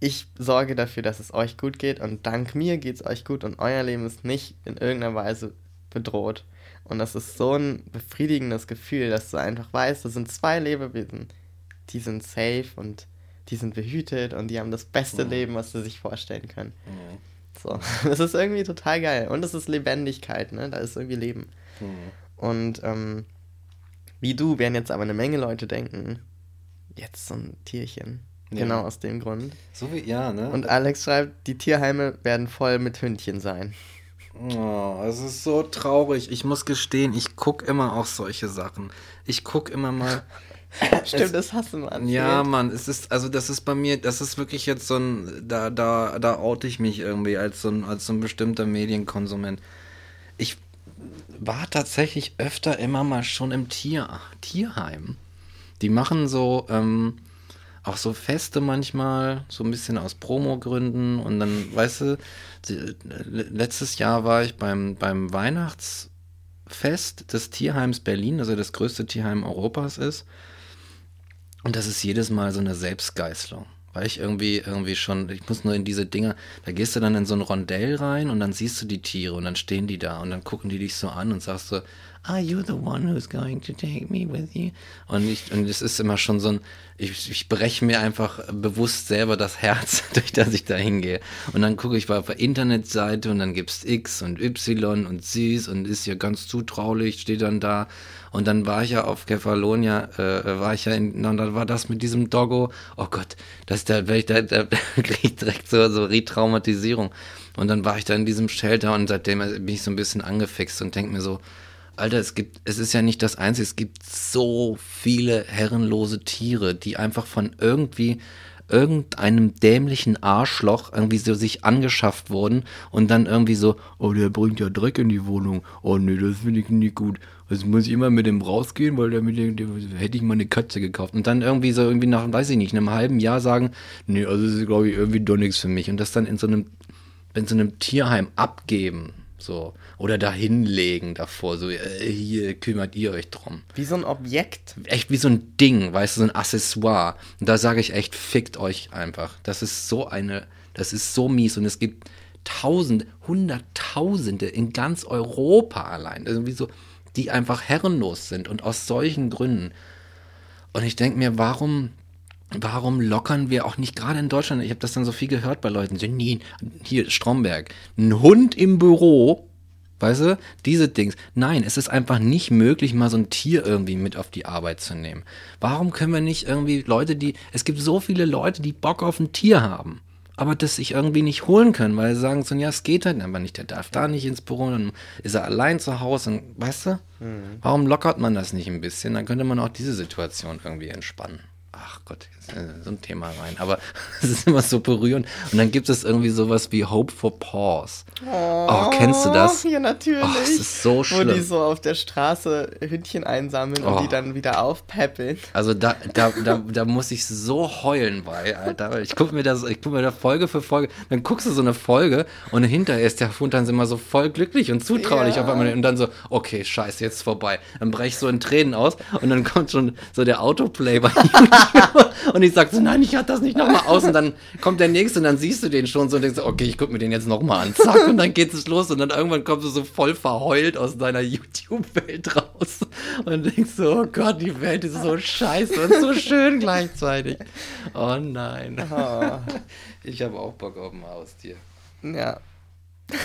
ich sorge dafür, dass es euch gut geht und dank mir geht's euch gut und euer Leben ist nicht in irgendeiner Weise bedroht. Und das ist so ein befriedigendes Gefühl, dass du einfach weißt, das sind zwei Lebewesen, die sind safe und die sind behütet und die haben das beste Mhm. Leben, was sie sich vorstellen können. Mhm. So, [laughs] das ist irgendwie total geil. Und es ist Lebendigkeit, ne? Da ist irgendwie Leben. Mhm. Und ähm, wie du werden jetzt aber eine Menge Leute denken, jetzt so ein Tierchen. Ja. Genau aus dem Grund. So wie, ja, ne? Und Alex schreibt, die Tierheime werden voll mit Hündchen sein. Oh, es ist so traurig. Ich muss gestehen, ich gucke immer auch solche Sachen. Ich gucke immer mal. [laughs] Stimmt, das hast du mal erzählt. Ja, Mann, es ist, also das ist bei mir, das ist wirklich jetzt so ein, da, da, da oute ich mich irgendwie als so ein, als so ein bestimmter Medienkonsument. Ich war tatsächlich öfter immer mal schon im Tier, Tierheim. Die machen so, ähm, auch so Feste manchmal, so ein bisschen aus Promogründen und dann, weißt du, letztes Jahr war ich beim, beim Weihnachtsfest des Tierheims Berlin, also das größte Tierheim Europas ist. Und das ist jedes Mal so eine Selbstgeißelung. Weil ich irgendwie, irgendwie schon, ich muss nur in diese Dinger, da gehst du dann in so ein Rondell rein und dann siehst du die Tiere und dann stehen die da und dann gucken die dich so an und sagst so, are you the one who's going to take me with you? Und ich, und es ist immer schon so ein, ich, ich breche mir einfach bewusst selber das Herz, [laughs] durch das ich da hingehe. Und dann gucke ich mal auf der Internetseite und dann gibt's X und Y und süß und ist ja ganz zutraulich, steht dann da. Und dann war ich ja auf Kefalonia, äh, war ich ja in, und dann war das mit diesem Doggo, oh Gott, das da, ich da, da [laughs] krieg ich direkt so, so Retraumatisierung. Und dann war ich da in diesem Shelter und seitdem bin ich so ein bisschen angefixt und denk mir so, Alter, es gibt, es ist ja nicht das Einzige, es gibt so viele herrenlose Tiere, die einfach von irgendwie irgendeinem dämlichen Arschloch irgendwie so sich angeschafft wurden und dann irgendwie so, oh, der bringt ja Dreck in die Wohnung. Oh nee, das finde ich nicht gut. Also muss ich immer mit dem rausgehen, weil der mit dem, hätte ich mal eine Katze gekauft. Und dann irgendwie so irgendwie nach, weiß ich nicht, einem halben Jahr sagen, nee, also das ist glaube ich irgendwie doch nichts für mich. Und das dann in so einem, in so einem Tierheim abgeben. So. Oder da hinlegen davor. So, äh, hier kümmert ihr euch drum Wie so ein Objekt. echt wie so ein Ding, weißt du, so ein Accessoire. Und da sage ich echt, fickt euch einfach. Das ist so eine, das ist so mies und es gibt Tausende, Hunderttausende in ganz Europa allein, irgendwie so, die einfach herrenlos sind und aus solchen Gründen. Und ich denke mir, warum, warum lockern wir auch nicht gerade in Deutschland? Ich habe das dann so viel gehört bei Leuten. Hier, Stromberg, ein Hund im Büro, weißt du, diese Dings. Nein, es ist einfach nicht möglich, mal so ein Tier irgendwie mit auf die Arbeit zu nehmen. Warum können wir nicht irgendwie Leute, die, es gibt so viele Leute, die Bock auf ein Tier haben. Aber das sich irgendwie nicht holen können, weil sie sagen so, ja, es geht halt aber nicht, der darf da nicht ins Büro, dann ist er allein zu Hause und, weißt du? Warum lockert man das nicht ein bisschen? Dann könnte man auch diese Situation irgendwie entspannen. ach Gott, so ein Thema rein, aber [laughs] es ist immer so berührend. Und dann gibt es irgendwie sowas wie Hope for Pause. Oh, kennst du das? Ja, natürlich. Oh, es ist so Wo schlimm. die so auf der Straße Hündchen einsammeln und Oh. die dann wieder aufpäppeln. Also da, [laughs] da, da, da muss ich so heulen bei, Alter. weil Ich gucke mir das, ich gucke mir da Folge für Folge, dann guckst du so eine Folge und hinterher ist der Hund dann immer so voll glücklich und zutraulich Ja. auf einmal und dann so, okay, scheiße, jetzt vorbei. Dann breche ich so in Tränen aus und dann kommt schon so der Autoplay bei [laughs] YouTube und ich sag so, nein, ich hatte das nicht nochmal aus und dann kommt der nächste und dann siehst du den schon so und denkst, okay, ich gucke mir den jetzt nochmal an, zack und dann geht es los und dann irgendwann kommst du so voll verheult aus deiner YouTube-Welt raus und denkst so, oh Gott, die Welt ist so scheiße und so schön gleichzeitig. Oh nein. Oh, Ich habe auch Bock auf ein Haustier. ja. [laughs]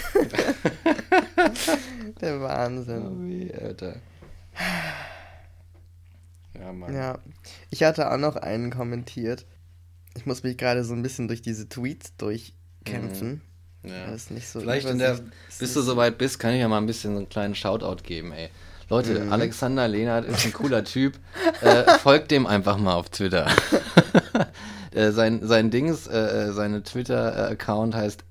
der Wahnsinn. Oh, wie, Alter. Ja, Mann. Ja. Ich hatte auch noch einen kommentiert. Ich muss mich gerade so ein bisschen durch diese Tweets durchkämpfen. Ja. Das ist nicht so Vielleicht, in der, bis du soweit bist, kann ich ja mal ein bisschen so einen kleinen Shoutout geben, ey. Leute, Alexander Lehnert ist ein [laughs] cooler Typ. Äh, folgt dem einfach mal auf Twitter. [laughs] äh, sein, sein Dings, äh, seine Twitter-Account heißt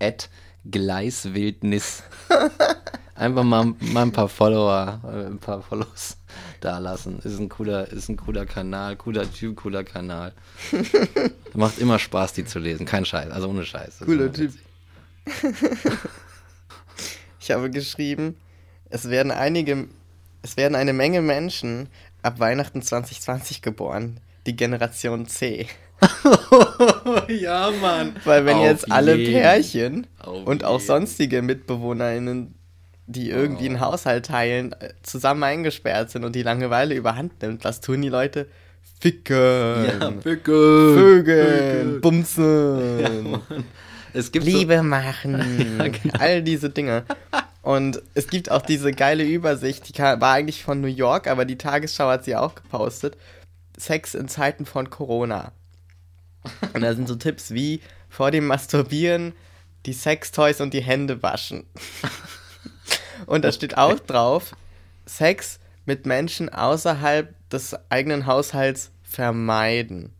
Gleiswildnis. [laughs] Einfach mal, mal ein paar Follower, äh, ein paar Follows da lassen. Ist ein cooler, ist ein cooler Kanal, cooler Typ, cooler Kanal. [laughs] Macht immer Spaß, die zu lesen. Kein Scheiß, also ohne Scheiß. Das Cooler Typ. [laughs] Ich habe geschrieben, es werden einige, es werden eine Menge Menschen ab Weihnachten 2020 geboren. Die Generation C. [laughs] ja, Mann. Weil wenn Auf jetzt alle jeden. Pärchen Auf und auch jeden. sonstige MitbewohnerInnen, die irgendwie einen Oh. Haushalt teilen, äh, zusammen eingesperrt sind und die Langeweile überhand nimmt, was tun die Leute? Ficken, Ja, Vögel. Vögeln, Bumsen, Es gibt Liebe machen, [laughs] Ja, genau. all diese Dinge. Und es gibt auch diese geile Übersicht, die kam- war eigentlich von New York, aber die Tagesschau hat sie auch gepostet. Sex in Zeiten von Corona. Und da sind so Tipps wie vor dem Masturbieren die Sextoys und die Hände waschen. [laughs] Und da steht auch drauf, Sex mit Menschen außerhalb des eigenen Haushalts vermeiden.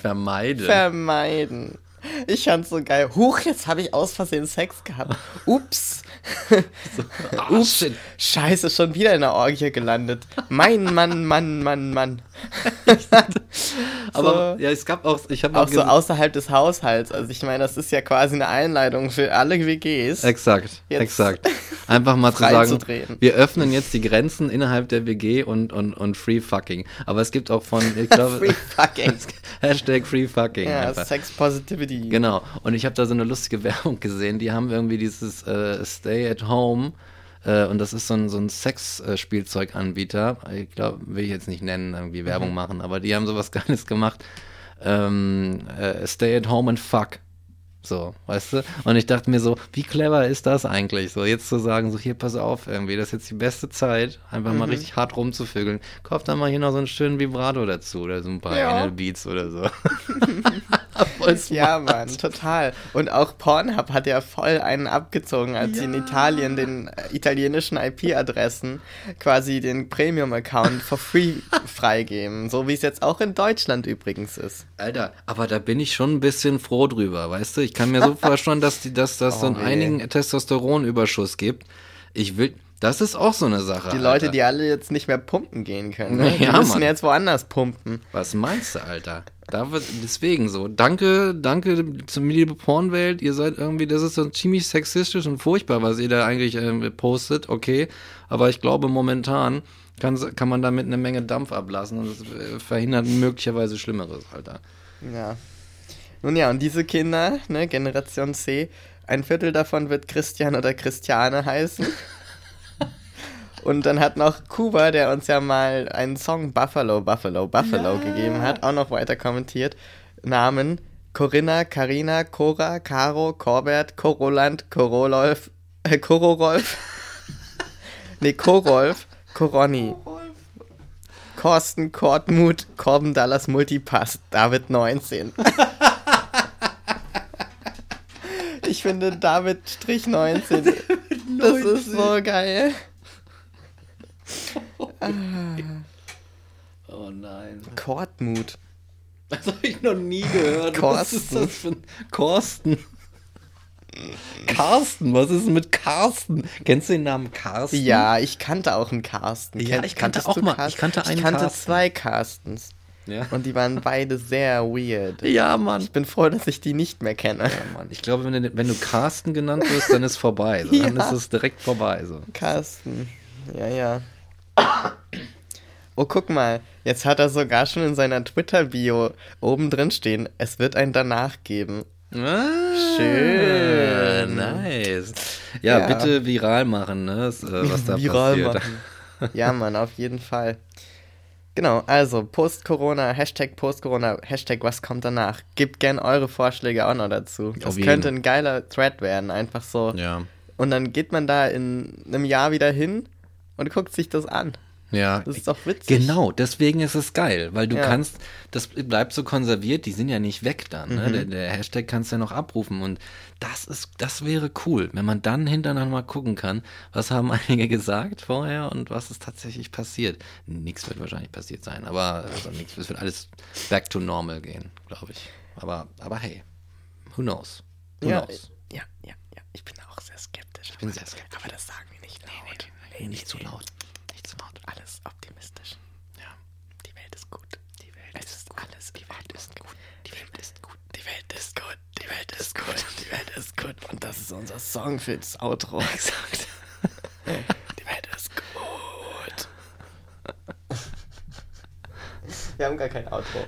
vermeiden. Vermeiden. Ich fand's so geil. Huch, jetzt habe ich aus Versehen Sex gehabt. Ups. [laughs] Ah, shit. Scheiße, schon wieder in der Orgie gelandet. Mein Mann, Mann, Mann, Mann. [laughs] Aber So. ja, es gab auch, ich habe Auch so außerhalb des Haushalts. Also ich meine, das ist ja quasi eine Einleitung für alle WGs. Exakt, exakt. [laughs] Einfach mal zu sagen, zu wir öffnen jetzt die Grenzen innerhalb der WG und, und, und Free Fucking. Aber es gibt auch von, ich glaube, Free fucking. Hashtag Free Fucking. Ja, einfach. Sex Positivity. Genau. Und ich habe da so eine lustige Werbung gesehen. Die haben irgendwie dieses äh, Stay at Home. Äh, und das ist so ein, so ein Sex-Spielzeuganbieter. Ich glaube, will ich jetzt nicht nennen, irgendwie Werbung machen, aber die haben sowas [laughs] Geiles gemacht. Ähm, äh, stay at home and fuck. So, weißt du? Und ich dachte mir so, wie clever ist das eigentlich? So, jetzt zu sagen, so, hier, pass auf, irgendwie, das ist jetzt die beste Zeit, einfach mal richtig hart rumzuvögeln. Kauf dann mal hier noch so einen schönen Vibrato dazu oder so ein paar Ja. Beats oder so. [laughs] [laughs] Voll smart. Ja, Mann, total. Und auch Pornhub hat ja voll einen abgezogen, als sie in Italien den äh, italienischen IP-Adressen quasi den Premium-Account for free [laughs] freigeben. So wie es jetzt auch in Deutschland übrigens ist. Alter, aber da bin ich schon ein bisschen froh drüber, weißt du? Ich kann mir so [laughs] vorstellen, dass die, dass das so Oh, einen einigen Testosteronüberschuss gibt. Ich will, das ist auch so eine Sache. Die Leute, Alter. die alle jetzt nicht mehr pumpen gehen können. Ne? [laughs] Die Ja, müssen Mann. jetzt woanders pumpen. Was meinst du, Alter? Da wird, deswegen so. Danke, danke zur liebe Pornwelt. Ihr seid irgendwie, das ist so ziemlich sexistisch und furchtbar, was ihr da eigentlich ähm, postet, okay. Aber ich glaube, momentan kann, kann man damit eine Menge Dampf ablassen und es äh, verhindert möglicherweise Schlimmeres, Alter. Ja. Nun ja, und diese Kinder, ne, Generation C, ein Viertel davon wird Christian oder Christiane heißen. [laughs] Und dann hat noch Kuba, der uns ja mal einen Song Buffalo, Buffalo, Buffalo gegeben hat, auch noch weiter kommentiert. Namen Corinna, Karina, Cora, Caro, Corbert, Coroland, Korololf, äh, Kororolf. [laughs] nee, Korolf, Koronni. Korsten, Kortmut, Korben Dallas Multipass, David 19. [laughs] ich finde David Strich 19. Das ist so geil. Oh nein. Kortmut. Das habe ich noch nie gehört. Was ist Korsten. das für ein Korsten? Carsten, was ist denn mit Carsten? Kennst du den Namen Carsten? Ja, ich kannte auch einen Carsten. Ja, ich kannte auch mal- Carsten? ich kannte einen Ich kannte Carsten. zwei Carstens. Ja. Und die waren beide sehr weird. Ja, Mann. Ich bin froh, dass ich die nicht mehr kenne. Ja, Mann. Ich glaube, wenn du, wenn du Carsten genannt wirst, dann ist vorbei. So. Dann [laughs] Ja. ist es direkt vorbei. So. Carsten. Ja, ja. Oh, guck mal. Jetzt hat er sogar schon in seiner Twitter-Bio oben drin stehen, es wird ein danach geben. Ah, Schön. Nice. Ja, Ja. bitte viral machen, ne? äh, was da [laughs] Viral passiert. machen. Ja, Mann, auf jeden Fall. Genau, also Post-Corona, Hashtag Post-Corona, Hashtag was kommt danach. Gebt gern eure Vorschläge auch noch dazu. Das könnte ein geiler Thread werden, einfach so. Ja. Und dann geht man da in einem Jahr wieder hin und guckt sich das an. Ja, Das ist doch witzig. Genau, deswegen ist es geil, weil du Ja. kannst, das bleibt so konserviert, die sind ja nicht weg dann. Ne? Mhm. Der, der Hashtag kannst du ja noch abrufen und das ist, das wäre cool, wenn man dann hinterher mal gucken kann, was haben [laughs] einige gesagt vorher und was ist tatsächlich passiert. Nichts wird wahrscheinlich passiert sein, aber also nichts, es wird alles back to normal gehen, glaube ich. Aber, aber hey, who knows? Who Ja, knows? ja, ja, ja. Ich bin auch sehr skeptisch. Ich bin sehr skeptisch. Aber das sagen wir nicht. Nee, zu laut. Nicht zu laut. Alles optimistisch. Ja. Die Welt ist gut. Die Welt es ist alles. Die Welt ist gut. Die Welt ist gut. Die Welt ist gut. Die Welt ist gut. Die Welt ist gut. Und das ist unser Song für das Outro. [laughs] Exakt. Die Welt ist gut. [laughs] Wir haben gar kein Outro.